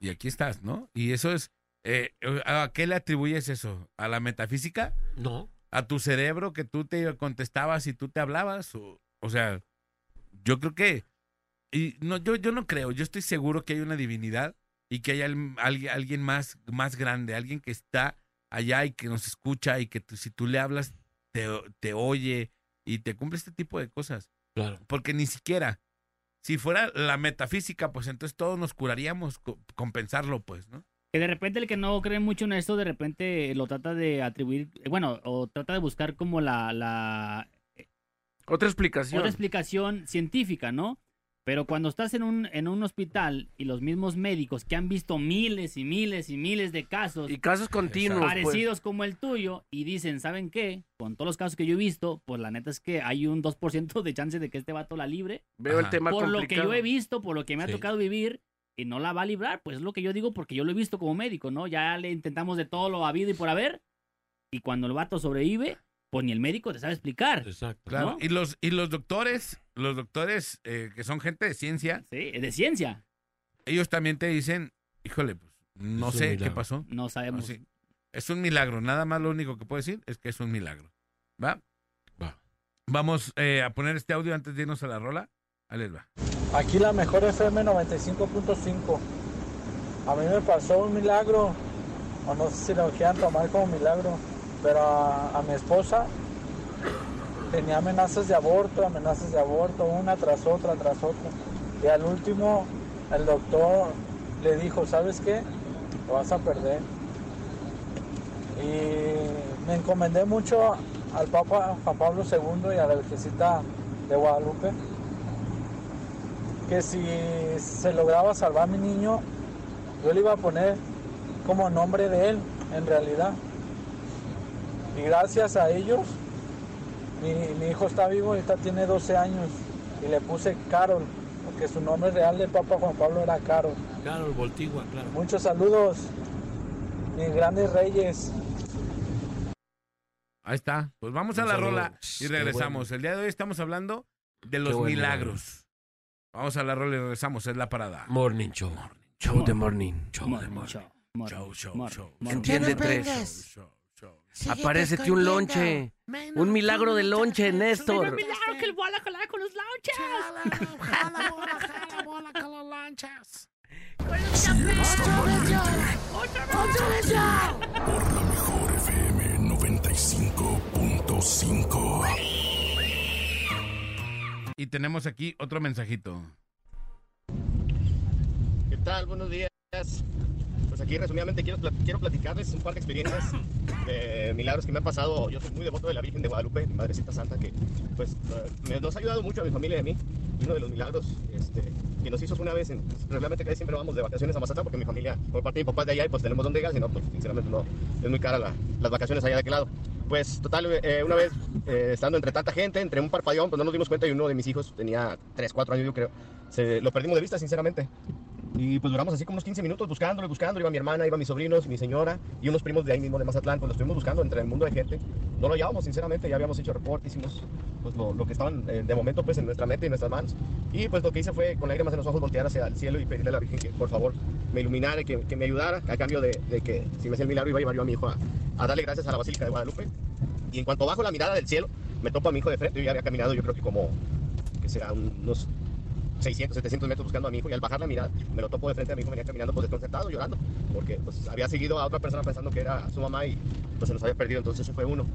Y aquí estás, ¿no? Y eso es. eh, ¿A qué le atribuyes eso? ¿A la metafísica? No, ¿A tu cerebro que tú te contestabas y tú te hablabas? O, o sea, yo creo que. Y no, yo, yo no creo. Yo estoy seguro que hay una divinidad y que hay al- alguien, alguien más, más grande, alguien que está allá y que nos escucha y que tú- si tú le hablas, te, te oye y te cumple este tipo de cosas. claro. Porque ni siquiera, si fuera la metafísica, pues entonces todos nos curaríamos co- con pensarlo, pues, ¿no? Que de repente el que no cree mucho en esto, de repente lo trata de atribuir, bueno, o trata de buscar como la, la Otra explicación. otra explicación científica, ¿no? Pero cuando estás en un, en un hospital y los mismos médicos que han visto miles y miles y miles de casos y casos continuos. pues. parecidos como el tuyo y dicen, ¿saben qué? Con todos los casos que yo he visto, pues la neta es que hay un 2% de chance de que este vato la libre. Veo el tema por lo que yo he visto, por lo que me ha Sí. tocado vivir, y no la va a librar, pues es lo que yo digo porque yo lo he visto como médico, ¿no? Ya le intentamos de todo lo habido y por haber, y cuando el vato sobrevive, pues ni el médico te sabe explicar. Exacto. Claro. ¿No? Y los, y los doctores, los doctores eh, que son gente de ciencia, Sí, es de ciencia. ellos también te dicen, híjole, pues, no Es sé qué pasó. No sabemos. Así. Es un milagro, nada más lo único que puedo decir es que es un milagro. ¿Va? Va. Vamos eh, a poner este audio antes de irnos a la rola. Ahí les va. Aquí la mejor FM 95.5. A mí me pasó un milagro, o no sé si lo quieran tomar como milagro, pero a, mi esposa tenía amenazas de aborto, amenazas de aborto, una tras otra, tras otra. Y al último, el doctor le dijo, ¿sabes qué? Lo vas a perder. Y me encomendé mucho al Papa Juan Pablo II y a la Virgencita de Guadalupe que si se lograba salvar a mi niño, yo le iba a poner como nombre de él, en realidad. Y gracias a ellos, mi, mi hijo está vivo, ahorita tiene 12 años, y le puse Carol, porque su nombre real de Papa Juan Pablo era Carol. Claro, el Voltigua, claro. Muchos saludos, mis grandes reyes. Ahí está. Pues vamos a la saludo. rola y regresamos. El día de hoy estamos hablando de los bueno. milagros. Vamos a la rola y regresamos. Es la parada. Morning Show. Show de morning. Morning show, morning, Show, show, morning, show, morning. Entiende tres. Show, show, show. Aparécete un lonche. Un milagro de lonche, Néstor. milagro que el voy a jalar con los lauchas! Si eres tan valiente, por la mejor FM 95.5. Y tenemos aquí otro mensajito. ¿Qué tal? Buenos días. Pues aquí resumidamente quiero, quiero platicarles un par de experiencias de *coughs* milagros que me han pasado. Yo soy muy devoto de la Virgen de Guadalupe, mi Madrecita Santa, que pues eh, me- nos ha ayudado mucho a mi familia y a mí. Uno de los milagros este, que nos hizo una vez, en, pues, regularmente casi siempre vamos de vacaciones a Mazatlán, porque mi familia, por parte de mi papá de allá, y pues tenemos donde ir, si no, pues sinceramente no, es muy cara la- las vacaciones allá de aquel lado. Pues total, eh, una vez eh, estando entre tanta gente, entre un parpadeón, pues no nos dimos cuenta y uno de mis hijos tenía 3, 4 años yo creo. Se, lo perdimos de vista sinceramente. Y pues duramos así como unos 15 minutos buscándolo, y buscándolo. Iba mi hermana, iba mis sobrinos, mi señora y unos primos de ahí mismo de Mazatlán. Pues lo estuvimos buscando entre el mundo de gente. No lo hallábamos, sinceramente. Ya habíamos hecho reporte, hicimos pues, lo, que estaban eh, de momento pues en nuestra mente y en nuestras manos. Y pues lo que hice fue con lágrimas en los ojos voltear hacia el cielo y pedirle a la Virgen que por favor me iluminara, que, que me ayudara a cambio de, de que si me hacía el milagro iba a llevar yo a mi hijo a, a darle gracias a la Basílica de Guadalupe. Y en cuanto bajo la mirada del cielo, me topo a mi hijo de frente. Yo ya había caminado, yo creo que como, que será unos 600, 700 metros buscando a mi hijo y al bajar la mirada me lo topo de frente a mi hijo, venía caminando pues desconcertado, llorando, porque pues había seguido a otra persona pensando que era su mamá y pues se nos había perdido, entonces eso fue uno.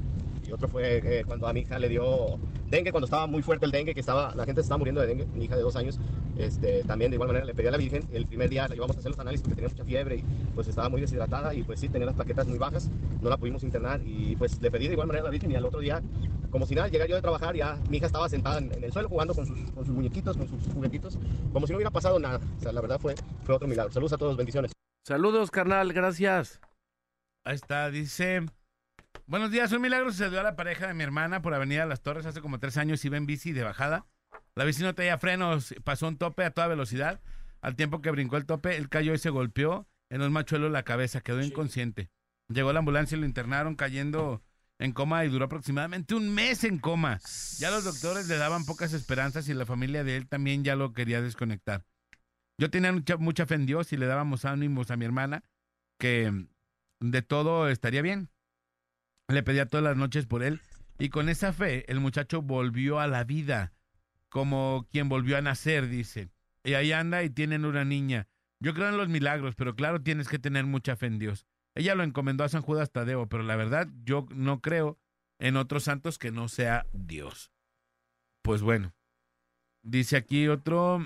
Y otro fue eh, cuando a mi hija le dio dengue, cuando estaba muy fuerte el dengue, que estaba, la gente estaba muriendo de dengue, mi hija de dos años, este, también de igual manera le pedí a la Virgen, el primer día la llevamos a hacer los análisis porque tenía mucha fiebre y pues estaba muy deshidratada y pues sí, tenía las plaquetas muy bajas, no la pudimos internar y pues le pedí de igual manera a la Virgen y al otro día, como si nada, llegué yo de trabajar, ya mi hija estaba sentada en, en el suelo jugando con sus, con sus muñequitos, con sus juguetitos, como si no hubiera pasado nada, o sea, la verdad fue, fue otro milagro. Saludos a todos, bendiciones. Saludos, carnal, gracias. Ahí está, dice. Buenos días, un milagro sucedió a la pareja de mi hermana por Avenida Las Torres hace como tres años. Iba en bici de bajada. La bici no tenía frenos, pasó un tope a toda velocidad. Al tiempo que brincó el tope, él cayó y se golpeó en un machuelo la cabeza, quedó inconsciente. Llegó la ambulancia y lo internaron cayendo en coma y duró aproximadamente un mes en coma. Ya los doctores le daban pocas esperanzas y la familia de él también ya lo quería desconectar. Yo tenía mucha, mucha fe en Dios y le dábamos ánimos a mi hermana que de todo estaría bien. Le pedía todas las noches por él y con esa fe el muchacho volvió a la vida como quien volvió a nacer, dice. Y ahí anda y tienen una niña. Yo creo en los milagros, pero claro, tienes que tener mucha fe en Dios. Ella lo encomendó a San Judas Tadeo, pero la verdad yo no creo en otros santos que no sea Dios. Pues bueno, dice aquí otro.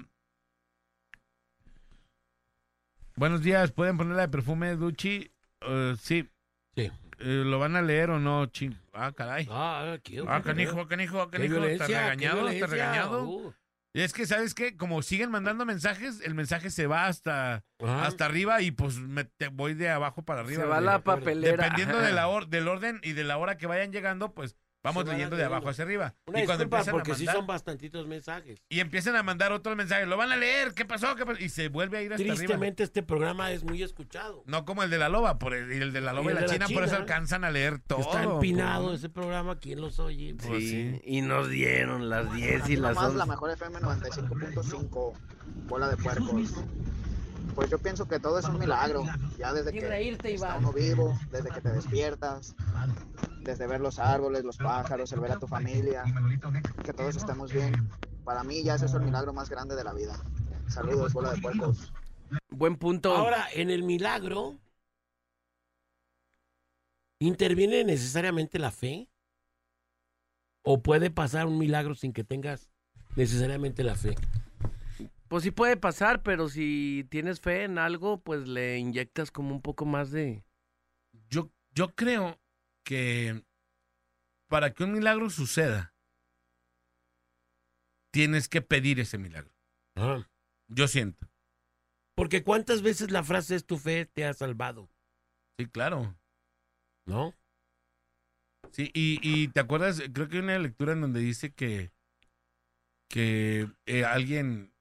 Buenos días, ¿pueden ponerla de perfume Duchi? Eh, sí. Sí. Eh, ¿Lo van a leer o no? Chi- Ah, caray. Ah, qué, Ah, canijo, canijo, canijo. ¿Estás violencia, qué regañado? ¿Estás violencia. regañado? Uh, es que, ¿sabes qué? Como siguen mandando mensajes, el mensaje se va hasta, ajá. hasta arriba y pues me te- voy de abajo para arriba. Se va güey. la papelera. Dependiendo de la or- del orden y de la hora que vayan llegando, pues vamos leyendo de abajo hacia arriba. Una y cuando empiezan a porque sí mandar, son bastantitos mensajes. y empiezan a mandar otros mensajes, lo van a leer, ¿qué pasó? ¿Qué pasó? Y se vuelve a ir hasta arriba. Tristemente este programa es muy escuchado. No como el de la loba, por el, y el de la loba y, el la, de la China, por eso China. alcanzan a leer todo. Está empinado pues. ese programa, ¿quién los oye? Pues sí. y nos dieron las 10 y las Nomás 11. la mejor FM 95.5, bola de puercos. Pues yo pienso que todo es un milagro. Ya desde que reírte, está uno vivo, desde que te despiertas, desde ver los árboles, los pájaros, el ver a tu familia, que todos estemos bien. Para mí ya ese es el milagro más grande de la vida. Saludos, bola de puercos. Buen punto. Ahora, en el milagro, ¿interviene necesariamente la fe? ¿O puede pasar un milagro sin que tengas necesariamente la fe? Pues sí puede pasar, pero si tienes fe en algo, pues le inyectas como un poco más de... Yo, yo creo que para que un milagro suceda, tienes que pedir ese milagro. Ah, Yo siento. Porque cuántas veces la frase es tu fe te ha salvado, Sí, claro. ¿no? Sí, y, y te acuerdas, creo que hay una lectura en donde dice que, que eh, alguien,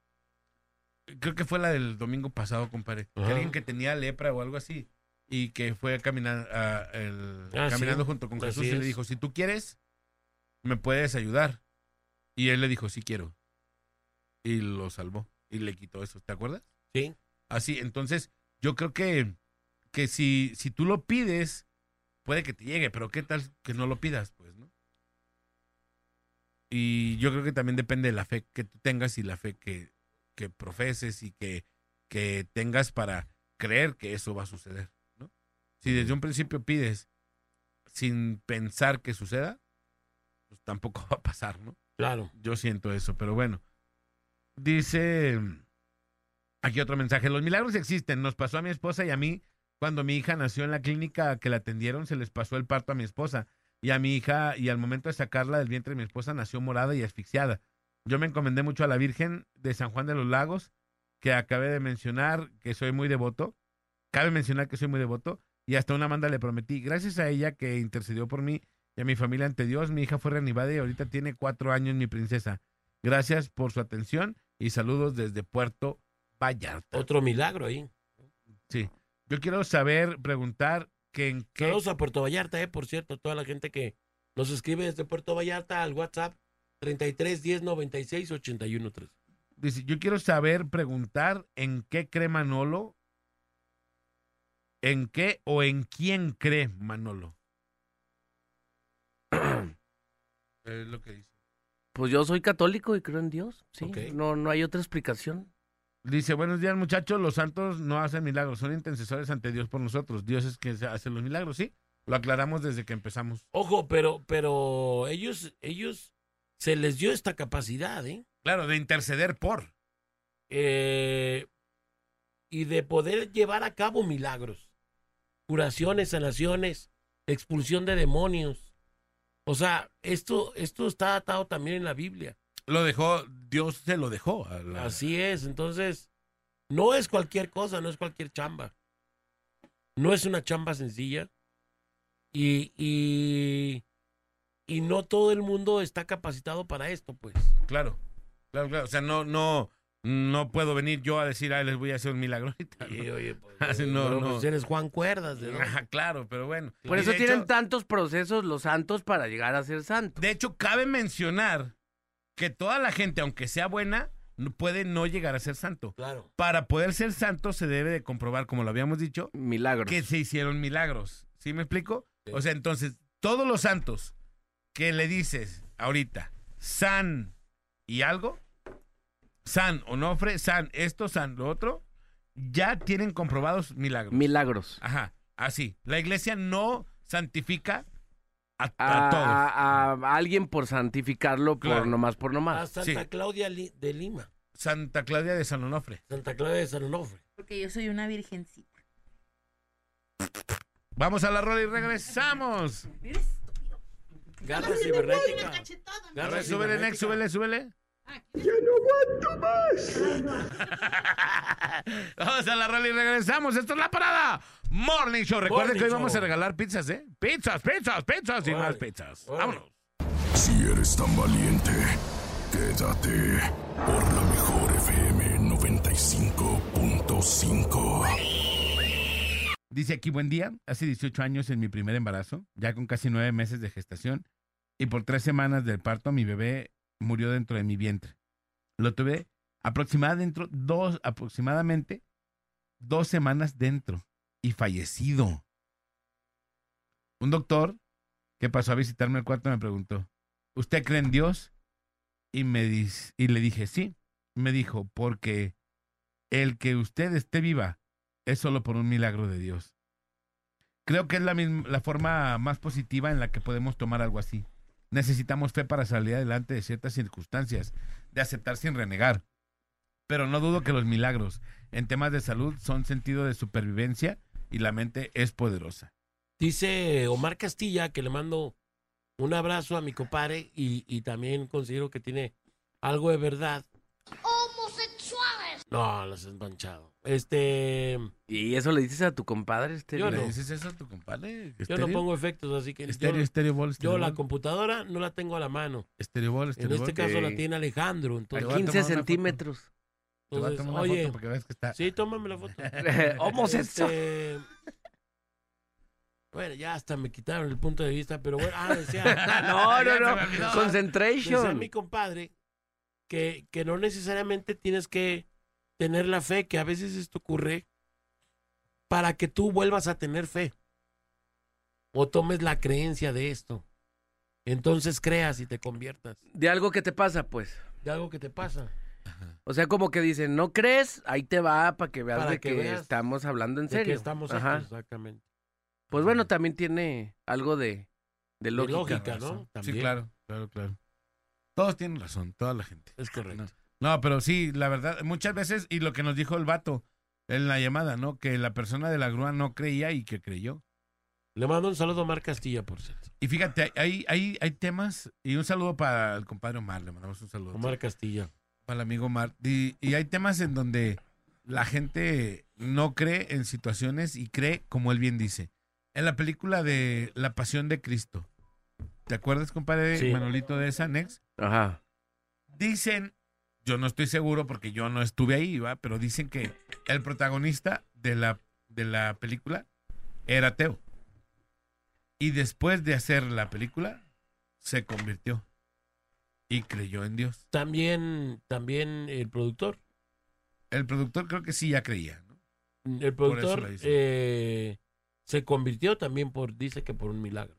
creo que fue la del domingo pasado, compadre, Ajá. alguien que tenía lepra o algo así, y que fue a caminar, a- el- Ah, caminando sí. junto con Así Jesús y le dijo, si tú quieres, me puedes ayudar. Y él le dijo, sí quiero. Y lo salvó y le quitó eso, ¿te acuerdas? Sí. Así, entonces, yo creo que, que si, si tú lo pides, puede que te llegue, pero ¿qué tal que no lo pidas, pues, no? Y yo creo que también depende de la fe que tú tengas y la fe que, que profeses y que, que tengas para creer que eso va a suceder, ¿no? Si desde un principio pides sin pensar que suceda, pues tampoco *laughs* va a pasar, ¿no? Claro. Yo siento eso, pero bueno. Dice aquí otro mensaje. Los milagros existen. Nos pasó a mi esposa y a mí cuando mi hija nació en la clínica que la atendieron, se les pasó el parto a mi esposa y a mi hija y al momento de sacarla del vientre de mi esposa nació morada y asfixiada. Yo me encomendé mucho a la Virgen de San Juan de los Lagos, que acabé de mencionar que soy muy devoto. Cabe mencionar que soy muy devoto y hasta una manda le prometí. Gracias a ella que intercedió por mí y a mi familia ante Dios, mi hija fue reanimada y ahorita tiene cuatro años, mi princesa. Gracias por su atención y saludos desde Puerto Vallarta. Otro milagro ahí. Sí. Yo quiero saber, preguntar que en qué... Saludos a Puerto Vallarta, eh, por cierto, toda la gente que nos escribe desde Puerto Vallarta al WhatsApp 33 10 96 81 3. Dice, yo quiero saber, preguntar en qué cree Manolo, en qué o en quién cree Manolo. *clears throat* es lo que dice. Pues yo soy católico y creo en Dios. Sí, no, no hay otra explicación. Dice, buenos días muchachos, los santos no hacen milagros, son intercesores ante Dios por nosotros. Dios es quien hace los milagros, ¿sí? Lo aclaramos desde que empezamos. Ojo, pero, pero ellos, ellos se les dio esta capacidad, ¿eh? Claro, de interceder por. Eh, y de poder llevar a cabo milagros, curaciones, sanaciones, expulsión de demonios. O sea, esto, esto está atado también en la Biblia. Lo dejó, Dios se lo dejó. a la- Así es, entonces, no es cualquier cosa, no es cualquier chamba. No es una chamba sencilla. Y, y, y no todo el mundo está capacitado para esto, pues. Claro, claro, claro. O sea, no, no, no puedo venir yo a decir, ah, les voy a hacer un milagro ahorita. ¿no? Y, oye, pues, *laughs* Así no, pero, no. pues, eres Juan Cuerdas, ¿no? Ajá, claro, pero bueno. Por Y eso tienen hecho- tantos procesos los santos para llegar a ser santos. De hecho, cabe mencionar que toda la gente, aunque sea buena, no- puede no llegar a ser santo. Claro. Para poder ser santo se debe de comprobar, como lo habíamos dicho, Milagros. que se hicieron milagros. ¿Sí me explico? Sí. O sea, entonces, todos los santos que le dices ahorita, san y algo, san Onofre, san esto, san lo otro, ya tienen comprobados milagros. Milagros. Ajá, así. La iglesia no santifica a, a A, todos. a- a alguien por santificarlo Claro. por nomás por A nomás. Santa Sí. Claudia Li- de Lima, Santa Claudia de San Onofre. Santa Claudia de San Onofre. Porque yo soy una virgencita. Vamos a la rola y regresamos. Garra cibernética. Garra súbele, Nex, súbele, súbele. *laughs* Vamos a la rola y regresamos. Esto es la parada. Morning Show. Recuerden Morning que hoy vamos a regalar pizzas, ¿eh? Pizzas, pizzas, pizzas y más pizzas. Vámonos. Si eres tan valiente, quédate por la mejor FM 95.5. Dice aquí, buen día. Hace 18 años en mi primer embarazo, ya con casi nueve meses de gestación, y por tres semanas del parto, mi bebé murió dentro de mi vientre. Lo tuve aproximadamente dos, aproximadamente dos semanas dentro y fallecido. Un doctor que pasó a visitarme al cuarto me preguntó, ¿usted cree en Dios? Y, me dis- y le dije, sí. Me dijo, porque el que usted esté viva es solo por un milagro de Dios. Creo que es la, misma, la forma más positiva en la que podemos tomar algo así. Necesitamos fe para salir adelante de ciertas circunstancias, de aceptar sin renegar. Pero no dudo que los milagros en temas de salud son sentido de supervivencia y la mente es poderosa. Dice Omar Castilla que le mando un abrazo a mi compadre y, y también considero que tiene algo de verdad. No, los has manchado. Este, Y eso le dices a tu compadre este. Yo ¿Le no. dices eso a tu compadre? yo no pongo efectos, así que Estéreo, yo, estéreo ball, yo estéreo la ball. computadora no la tengo a la mano. Estéreo ball, En estéreo este ball. caso la tiene Alejandro. Entonces, a 15 tomar una foto. centímetros. Te voy a entonces, tomar oye, foto porque ves que está... sí, tómame la foto. *laughs* *laughs* Homosexual. Este, bueno, ya hasta me quitaron el punto de vista, pero bueno, ah, decía, *laughs* No, no, no. decía Concentration. mi compadre que, que no necesariamente tienes que tener la fe, que a veces esto ocurre para que tú vuelvas a tener fe o tomes la creencia de esto. Entonces creas y te conviertas De algo que te pasa, pues. de algo que te pasa. O sea, como que dicen, no crees, ahí te va para que veas Para de que que, veas estamos hablando en De que serio. estamos Ajá. aquí, exactamente. Pues bueno, también tiene algo de, de De lógica. lógica, ¿no? Sí, claro, claro, claro. Todos tienen razón, toda la gente. Es correcto. No. No, pero sí, la verdad, muchas veces, y lo que nos dijo el vato en la llamada, ¿no? Que la persona de la grúa no creía y que creyó. Le mando un saludo a Mar Castilla, por cierto. Y fíjate, hay, hay, hay temas, y un saludo para el compadre Omar, le mandamos un saludo. Omar Castilla. Para el amigo Omar. Y, y hay temas en donde la gente no cree en situaciones y cree como él bien dice. En la película de La Pasión de Cristo, ¿te acuerdas, compadre Sí. Manolito de esa, Nex? Ajá. Dicen, yo no estoy seguro porque yo no estuve ahí, ¿va? Pero dicen que el protagonista de la, de la película era ateo. Y después de hacer la película, se convirtió y creyó en Dios. También, también el productor. El productor creo que sí ya creía, ¿no? El Por eso productor eh, se convirtió también por, dice que por un milagro.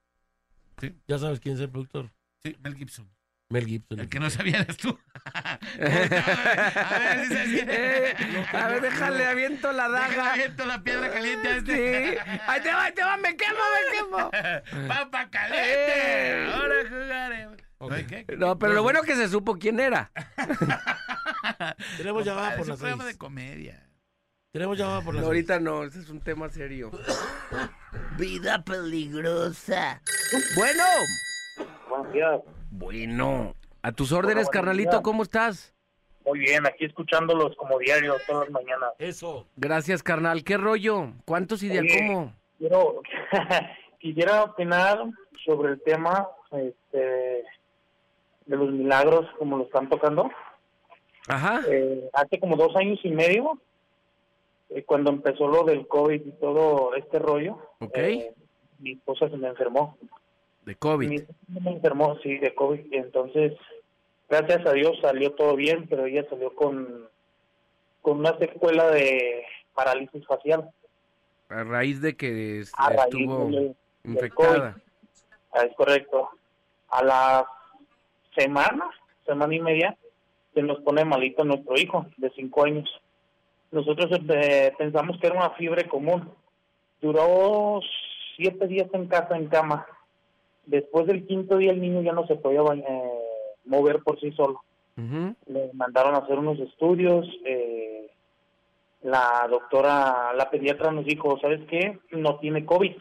Sí. Ya sabes quién es el productor. Sí, Mel Gibson. Mel Gibson. El que no sabía eres tú. *laughs* *laughs* a ver, si sabes quién Eh, a ver, déjale, aviento la Déjale, daga. aviento la piedra caliente a este. Sí. Ahí te va, ahí te va, me quemo, me quemo. *laughs* ¡Papa caliente! Eh. Ahora jugaremos. No, pero lo bueno que se supo quién era. Tenemos llamada por es un programa de comedia. Tenemos llamada por las No, ahorita no, ese es un tema serio. Vida peligrosa. Bueno. Buenos días. Bueno. A tus órdenes, carnalito. ¿cómo estás? Muy bien, aquí escuchándolos como diario todas las mañanas. Eso. Gracias, carnal. ¿Qué rollo? ¿Cuántos y de cómo? Quiero, *laughs* quisiera opinar sobre el tema este, de los milagros como lo están tocando. Ajá. Eh, hace como dos años y medio, eh, cuando empezó lo del COVID y todo este rollo, eh, mi esposa se me enfermó. De COVID. Mi me enfermó, sí, de COVID. Entonces, gracias a Dios salió todo bien, pero ella salió con, con una secuela de parálisis facial. A raíz de que es- raíz estuvo infectada. Ah, Es correcto. A la semana, semana y media, se nos pone malito nuestro hijo de cinco años. Nosotros eh, pensamos que era una fiebre común. Duró siete días en casa, en cama. Después del quinto día el niño ya no se podía eh, mover por sí solo. Ujú. Le mandaron a hacer unos estudios. eh, la doctora, la pediatra nos dijo, ¿sabes qué? No tiene COVID.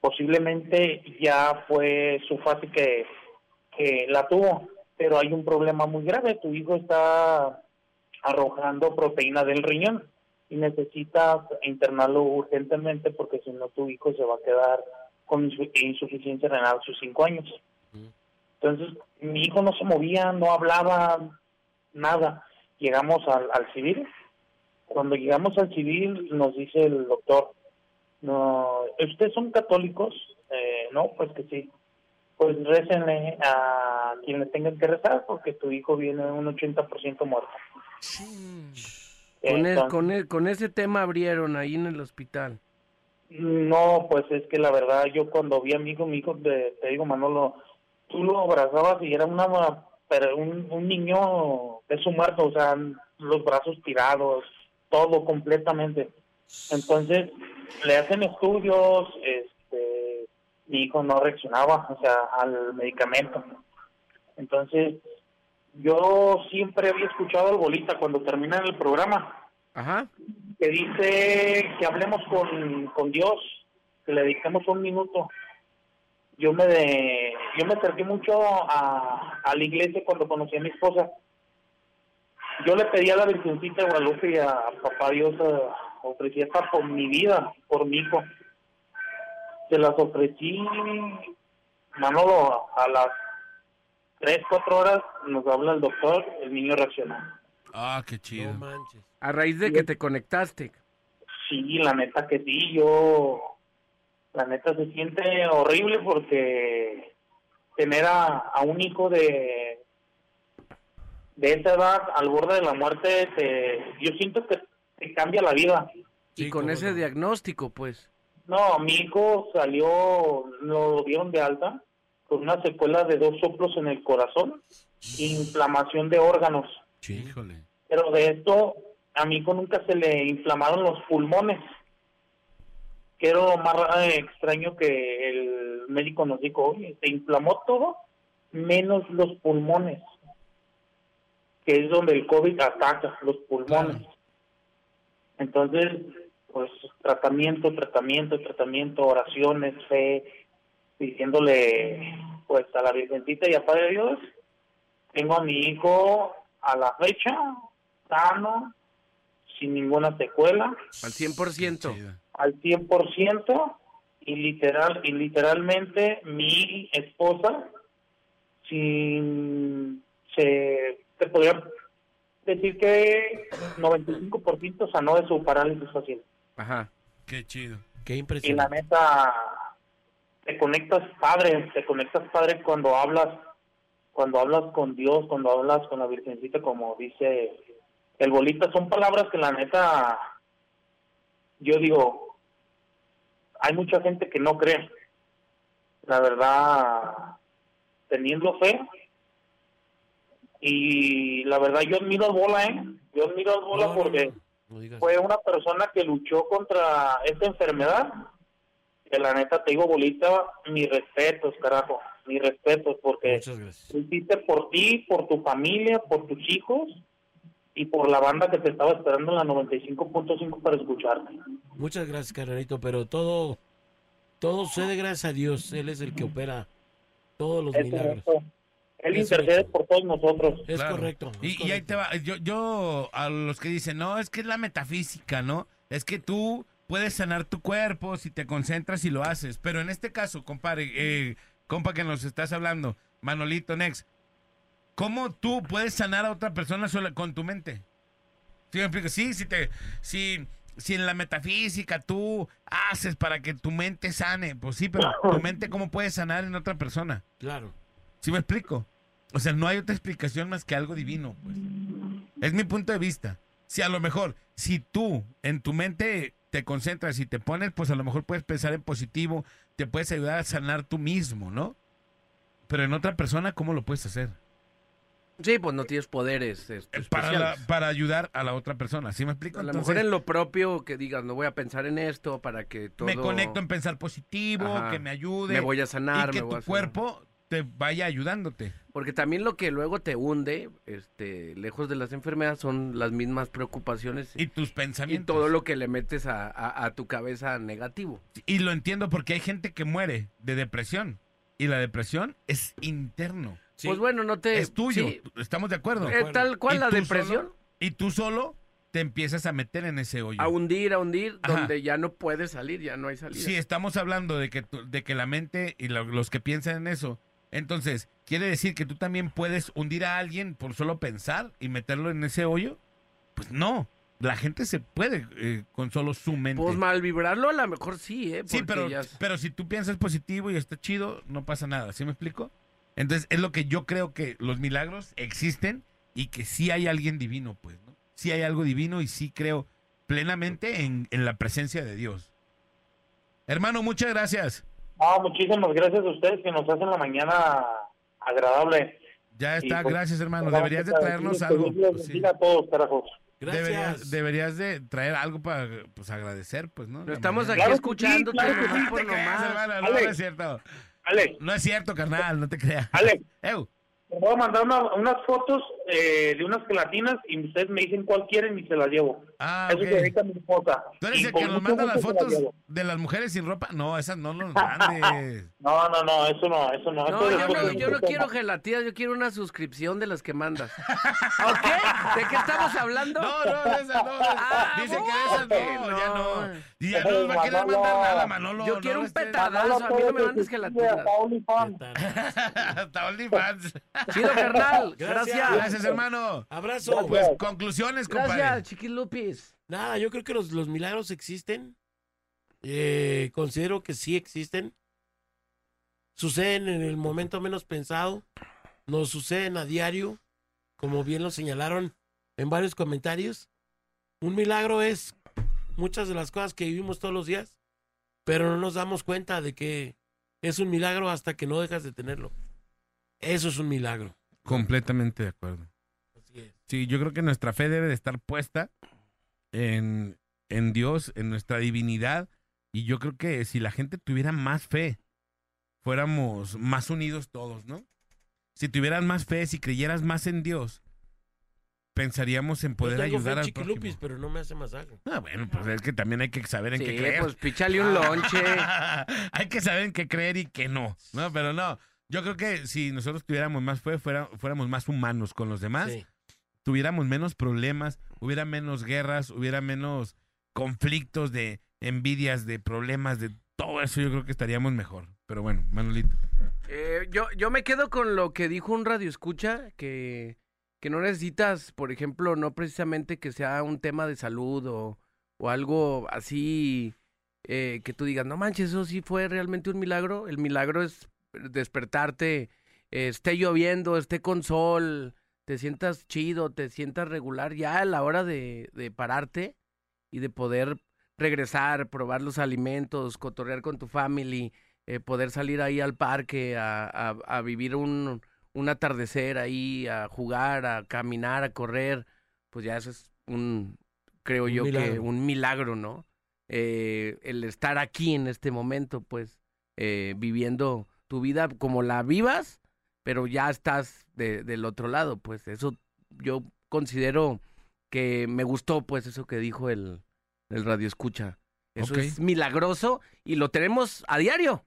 Posiblemente ya fue su fase que, que la tuvo, pero hay un problema muy grave. Tu hijo está arrojando proteína del riñón y necesitas internarlo urgentemente porque si no tu hijo se va a quedar con insu- insuficiencia renal a sus cinco años. Entonces, mi hijo no se movía, no hablaba, nada. Llegamos al, al civil. Cuando llegamos al civil, nos dice el doctor, no, ¿ustedes son católicos? Eh, no, pues que sí. Pues récenle a quien le tengan que rezar porque tu hijo viene un 80% muerto. Con, el- con, el- con ese tema abrieron ahí en el hospital. No, pues es que la verdad, yo cuando vi a mi hijo, mi hijo, te, digo, Manolo, tú lo abrazabas y era una, pero un, un niño de su muerto, o sea, los brazos tirados, todo completamente. Entonces, le hacen estudios, este, mi hijo no reaccionaba, o sea, al medicamento. Entonces, yo siempre había escuchado al bolita cuando termina el programa Ajá. Que dice que hablemos con, con Dios, que le dediquemos un minuto. Yo me de, yo me acerqué mucho a, la iglesia cuando conocí a mi esposa. Yo le pedí a la Virgencita de Guadalupe y a Papá Dios eh, ofrecí hasta por mi vida, por mi hijo. Se las ofrecí, Manolo, a las tres, cuatro horas nos habla el doctor, el niño reaccionó. Ah, qué chido. No manches. A raíz de que te conectaste. Sí, la neta que sí, yo, la neta se siente horrible porque tener a, a un hijo de, de esa edad al borde de la muerte, te, yo siento que te cambia la vida. y con ese diagnóstico, pues. No, mi hijo salió, lo dieron de alta con una secuela de dos soplos en el corazón, inflamación de órganos. Híjole. Pero de esto, a mi hijo nunca se le inflamaron los pulmones. Que era lo más eh, extraño que el médico nos dijo, oye, se inflamó todo menos los pulmones, que es donde el COVID ataca los pulmones. Entonces, pues tratamiento, tratamiento, tratamiento, oraciones, fe, diciéndole pues a la Virgencita y a Padre Dios, tengo a mi hijo a la fecha, sano, sin ninguna secuela, Al 100%. al 100% y literal y literalmente mi esposa sin se te podría decir que 95% sanó de su parálisis facial Ajá. Qué chido. Qué y la impresionante. neta te conectas padre te conectas padre cuando hablas cuando hablas con Dios cuando hablas con la Virgencita como dice el bolita son palabras que la neta yo digo hay mucha gente que no cree la verdad teniendo fe Y la verdad yo admiro al Bola, ¿eh? Yo admiro al Bola No, porque no fue una persona que luchó contra esta enfermedad. Que la neta te digo, Bolita, mis respetos, carajo, mis respetos, porque Muchas gracias. lo hiciste por ti, por tu familia, por tus hijos y por la banda que te estaba esperando en la 95.5 para escucharte. Muchas gracias, carnalito, pero todo, todo sucede gracias a Dios. Él es el que opera todos los Es milagros. correcto. Él Es intercede correcto. por todos nosotros. Es Claro. correcto. es Y, y ahí correcto. te va. Yo, yo, a los que dicen, no, es que es la metafísica, ¿no? Es que tú puedes sanar tu cuerpo si te concentras y lo haces. Pero en este caso, compadre, eh, compa que nos estás hablando, Manolito Nex, ¿cómo tú puedes sanar a otra persona sola con tu mente? ¿Sí me explico? Sí, si te, si, si en la metafísica tú haces para que tu mente sane, pues sí, pero tu *laughs* mente cómo puede sanar en otra persona. Claro. ¿Sí me explico? O sea, no hay otra explicación más que algo divino, pues. Es mi punto de vista. Si a lo mejor, si tú en tu mente te concentras y te pones, pues a lo mejor puedes pensar en positivo, te puedes ayudar a sanar tú mismo, ¿no? Pero en otra persona, ¿cómo lo puedes hacer? Sí, pues no tienes poderes este, Para, la- para ayudar a la otra persona, ¿sí me explico? A lo Entonces, mejor en lo propio que digas, no voy a pensar en esto para que todo... me conecto en pensar positivo, Ajá. que me ayude. Me voy a sanar, y que me voy tu a cuerpo te vaya ayudándote. Porque también lo que luego te hunde, este, lejos de las enfermedades, son las mismas preocupaciones Y tus y pensamientos. todo lo que le metes a, a- a tu cabeza negativo. Y lo entiendo porque hay gente que muere de depresión. Y la depresión es interno. Sí. Pues bueno, no te... es tuyo. sí, Estamos de acuerdo. eh, tal cual Y la tú depresión, solo- y tú solo te empiezas a meter en ese hoyo. a hundir, a hundir, Ajá. donde ya no puedes salir, ya no hay salida. Sí, estamos hablando de que, tu- de que la mente y lo- los que piensan en eso. Entonces, ¿quiere decir que tú también puedes hundir a alguien por solo pensar y meterlo en ese hoyo? Pues no. La gente se puede eh, con solo su mente. Pues mal vibrarlo a lo mejor sí, ¿eh? Sí, pero, ya pero si tú piensas positivo y está chido, no pasa nada. ¿Sí me explico? Entonces, es lo que yo creo que los milagros existen y que sí hay alguien divino, pues, ¿no? Sí hay algo divino y sí creo plenamente en, en la presencia de Dios. Hermano, muchas gracias. No, muchísimas gracias a ustedes que nos hacen la mañana agradable. Ya está, pues, gracias, hermano. Deberías de traernos algo. Pues, sí. bendiga a todos, carajos. Gracias. Deberías, deberías de traer algo para pues, agradecer, pues, ¿no? Lo estamos aquí Claro que sí, escuchando, claro que nomás sí, por No creas, nomás. hermano, no, Ale. no es cierto. Alex, No es cierto, carnal, no te creas. Alex, Ew. te voy a mandar una- unas fotos eh, de unas gelatinas y ustedes me dicen cuál quieren y se las llevo. Ah, Eso ok. se dedica a mi esposa. ¿Tú eres Y el que nos manda las fotos de las mujeres sin ropa? No, esas no nos *laughs* mandes. No, no, no, eso no, eso no. No, eso yo no, yo no quiero gelatinas, yo quiero una suscripción de las que mandas. ¿Ok? ¿De qué estamos hablando? No, no, de esas no. Ah, Dice que de esas no, no. ya no. Y ya no nos va a querer Manolo. mandar nada, Manolo. Yo quiero un estés- petadazo, a mí no me mandes gelatinas. *laughs* Hasta OnlyFans. Hasta OnlyFans. Chido, carnal. Gracias. Gracias. Gracias, hermano. Abrazo. Pues conclusiones, compadre. Gracias, chiquilupis. Nada, yo creo que los, los milagros existen. Eh, considero que sí existen. Suceden en el momento menos pensado. Nos suceden a diario, como bien lo señalaron en varios comentarios. Un milagro es muchas de las cosas que vivimos todos los días, pero no nos damos cuenta de que es un milagro hasta que no dejas de tenerlo. Eso es un milagro. Completamente de acuerdo. Así es. Sí, yo creo que nuestra fe debe de estar puesta en, en Dios, en nuestra divinidad. Y yo creo que si la gente tuviera más fe, fuéramos más unidos todos, ¿no? Si tuvieran más fe, si creyeras más en Dios, pensaríamos en poder Yo tengo ayudar al Chiquilupis, prójimo. pero no me hace masaje. Ah, bueno, pues es que también hay que saber en qué Sí, creer. pues píchale un lonche. *laughs* hay que saber en qué creer y qué no. No, pero no. Yo creo que si nosotros tuviéramos más fe, fuera- fuéramos más humanos con los demás, Sí. tuviéramos menos problemas, hubiera menos guerras, hubiera menos conflictos de envidias, de problemas, de todo eso, yo creo que estaríamos mejor. Pero bueno, Manolito. Eh, yo, yo me quedo con lo que dijo un radio escucha, que, que no necesitas, por ejemplo, no precisamente que sea un tema de salud o, o algo así eh, que tú digas, no manches, eso sí fue realmente un milagro. El milagro es despertarte, eh, esté lloviendo, esté con sol, te sientas chido, te sientas regular, ya a la hora de, de pararte y de poder regresar, probar los alimentos, cotorrear con tu family, eh, poder salir ahí al parque a, a- a vivir un, un atardecer ahí, a jugar, a caminar, a correr, pues ya eso es un, creo Un yo que un milagro, ¿no? Eh, el estar aquí en este momento, pues, eh, viviendo tu vida como la vivas, pero ya estás de- del otro lado, pues eso yo considero que me gustó, pues, eso que dijo el, el radio escucha. Eso es milagroso y lo tenemos a diario.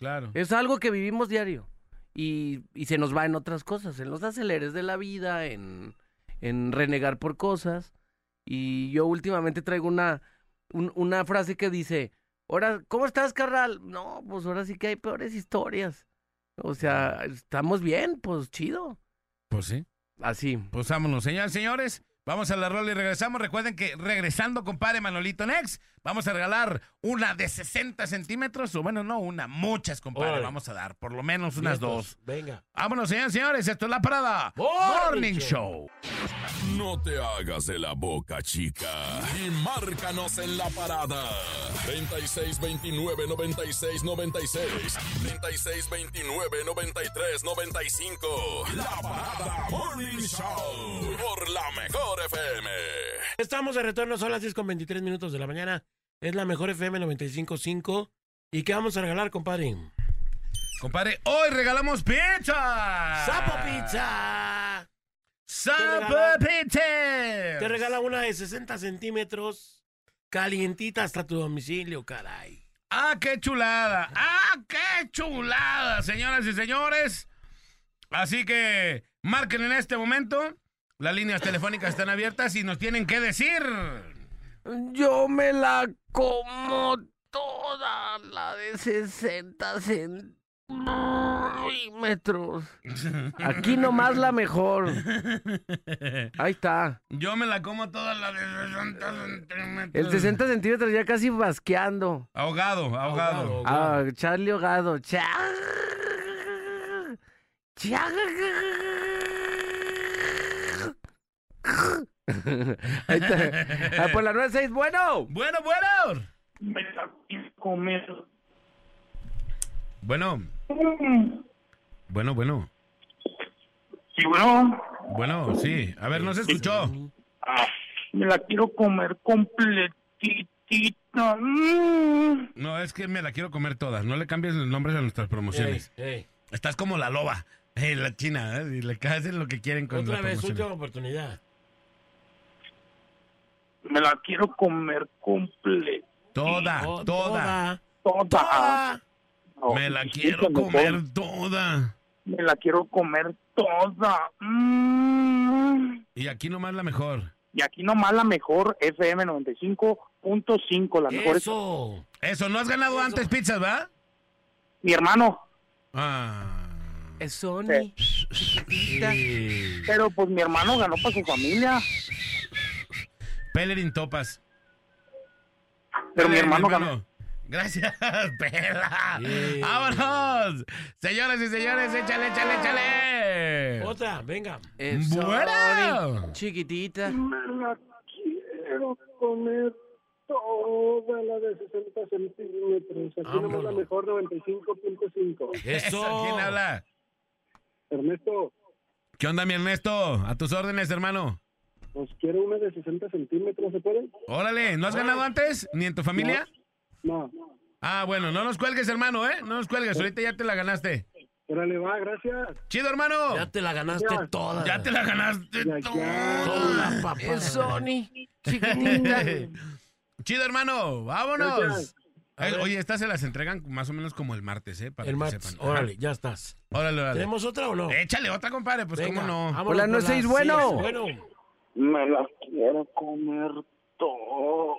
Claro. Es algo que vivimos diario. Y, y se nos va en otras cosas, en los aceleres de la vida, en, en renegar por cosas. Y yo últimamente traigo una, un- una frase que dice, ahora, ¿cómo estás, carnal? No, pues ahora sí que hay peores historias. O sea, estamos bien, pues chido. Pues sí. Así. Pues vámonos, señores, señores. Vamos a la rola y regresamos. Recuerden que regresando, compadre Manolito Next, vamos a regalar una de 60 centímetros, o bueno, no una, muchas, compadre. Vamos a dar por lo menos unas Vientos, dos. Venga. Vámonos, señores, señores. Esto es la parada. Morning Show. No te hagas de la boca, chica. Y márcanos en la parada. 3629 96 96. 3629 93 95. La parada Morning Show. Por la mejor FM. Estamos de retorno, son las 10 con 23 minutos de la mañana. Es la mejor FM 95.5. ¿Y qué vamos a regalar, compadre? Compadre, hoy regalamos pizza. ¡Sapo Pizza! ¡Sapo Pizza! Te regala una de 60 centímetros, calientita hasta tu domicilio, caray. ¡Ah, qué chulada! ¡Ah, qué chulada, señoras y señores! Así que marquen en este momento. Las líneas telefónicas están abiertas y nos tienen que decir. Yo me la como toda la de 60 centímetros. Aquí nomás la mejor. Ahí está. Yo me la como toda la de 60 centímetros. El 60 centímetros ya casi basqueando. Ahogado, ahogado. Ah, Charlie Hogado. Cha- Cha- *laughs* Ahí está. Ah, por la 96, bueno. Bueno, bueno. Me la quiero comer. Bueno, bueno, bueno. Sí, bueno. Bueno, sí. A ver, no se escuchó. Ah, me la quiero comer completita. Mm. No, es que me la quiero comer toda. No le cambies los nombres a nuestras promociones. Ey, ey. Estás como la loba, eh, la china, ¿eh? y le hacen lo que quieren con Otra la vez, promoción. última oportunidad. Me la quiero comer completa. Toda, Oh, toda, Toda. No, Me la sí, quiero comer toda. Me la quiero comer toda. Mm. Y aquí nomás la mejor. Y aquí nomás la mejor FM 95.5, la mejor es Eso. Eso, ¿no has ganado antes pizzas, va? mi hermano. Ah. Es Sony. Sí. Pero pues mi hermano ganó para su familia. Pellerin Topas. Pero mi hermano ganó. Gracias, *laughs* Pela. Sí. ¡Vámonos! Señoras y señores, échale, échale, échale. Otra, venga. Sony. Chiquitita. Me la quiero comer toda la de 60 centímetros. Aquí nomás la Vámonos. mejor 95.5. Eso. ¿Quién habla? Ernesto, ¿Qué onda, mi Ernesto? A tus órdenes, hermano. Pues quiero una de 60 centímetros, ¿se puede? Órale, ¿no has ganado antes? ¿Ni en tu familia? No. Ah, bueno, no nos cuelgues, hermano, ¿eh? No nos cuelgues, ahorita ya te la ganaste. Órale, va, gracias. Chido, hermano. Ya te la ganaste Ya. toda. Ya te la ganaste Ya, ya. toda. Toda, papá. Es Sony. *laughs* Chiquitita. Chido, hermano. Vámonos. Gracias. Oye, estas se las entregan más o menos como el martes, ¿eh? Para El que martes. sepan. Órale, ya estás. Órale, órale. ¿Tenemos otra o no? Échale otra, compadre, pues Venga, cómo no. Hola, no seis, bueno. seis. Bueno. Me la quiero comer toda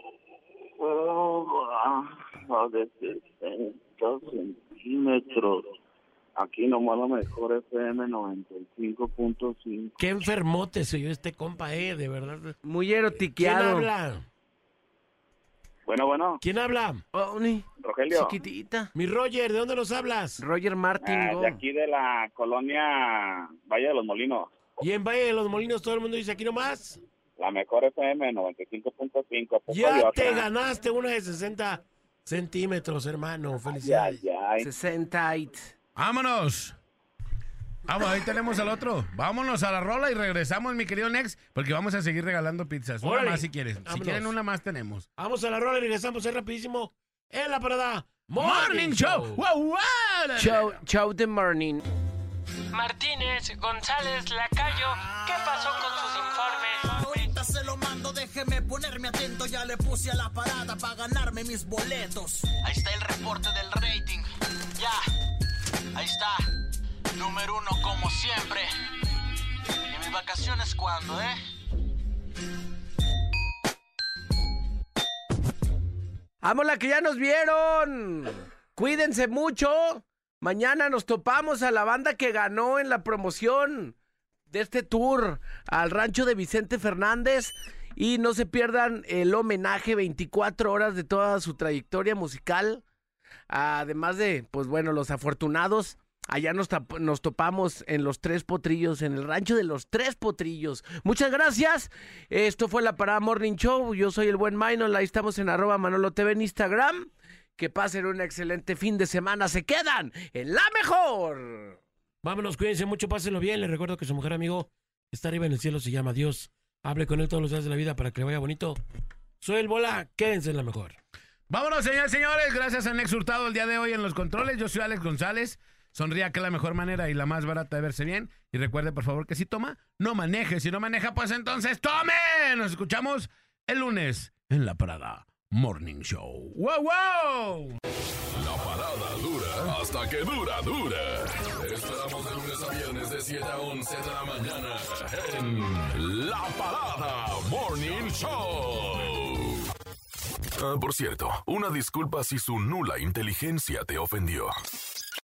la de 60 centímetros. Aquí nomás la mejor FM 95.5. Qué enfermote se oyó este compa, eh, de verdad. Muy ¿Quién erotiqueado. habla? Bueno, bueno, ¿Quién habla? Sony. Rogelio. Chiquitita. Mi Roger, ¿de dónde nos hablas? Roger Martin. Ah, de aquí de la colonia Valle de los Molinos. Y en Valle de los Molinos todo el mundo dice aquí nomás. La mejor FM 95.5. Poco Ya te ganaste una de 60 centímetros, hermano. Ya, Felicidades. ya. 68. Vámonos. Vamos, ahí tenemos al otro. Vámonos a la rola y regresamos, mi querido Nex, porque vamos a seguir regalando pizzas. Una Órale. más si quieres. Si quieren una más tenemos. Vamos a la rola y regresamos ahí rapidísimo en la parada Morning Show. Wow, wow. Chau, chau de morning. Martínez, González, Lacayo, ¿qué pasó con sus informes? Ahorita se lo mando, déjeme ponerme atento. Ya le puse a la parada para ganarme mis boletos. Ahí está el reporte del rating. Ya, ahí está. Número uno como siempre. ¿Y mis vacaciones cuándo, eh? ¡Vámonos, que ya nos vieron! Cuídense mucho. Mañana nos topamos a la banda que ganó en la promoción de este tour al rancho de Vicente Fernández. Y no se pierdan el homenaje 24 horas de toda su trayectoria musical. Además de, pues bueno, los afortunados. Allá nos, nos topamos en los Tres Potrillos, en el rancho de los Tres Potrillos. Muchas gracias. Esto fue la Parada Morning Show. Yo soy el buen Minor. Ahí estamos en arroba Manolo TV en Instagram. Que pasen un excelente fin de semana. Se quedan en la mejor. Vámonos, cuídense mucho, pásenlo bien. Les recuerdo que su mujer amigo está arriba en el cielo, se llama Dios. Hable con él todos los días de la vida para que le vaya bonito. Soy el Bola, quédense en la mejor. Vámonos, señores, señores. Gracias a Nex Hurtado el día de hoy en los controles. Yo soy Alex González. Sonría que es la mejor manera y la más barata de verse bien. Y recuerde, por favor, que si toma, no maneje. Si no maneja, pues entonces tome. Nos escuchamos el lunes en la parada Morning Show. ¡Wow, wow! La parada dura hasta que dura, dura. Te esperamos de lunes a viernes de 7 a 11 de la mañana en La Parada Morning Show. Ah, por cierto, una disculpa si su nula inteligencia te ofendió.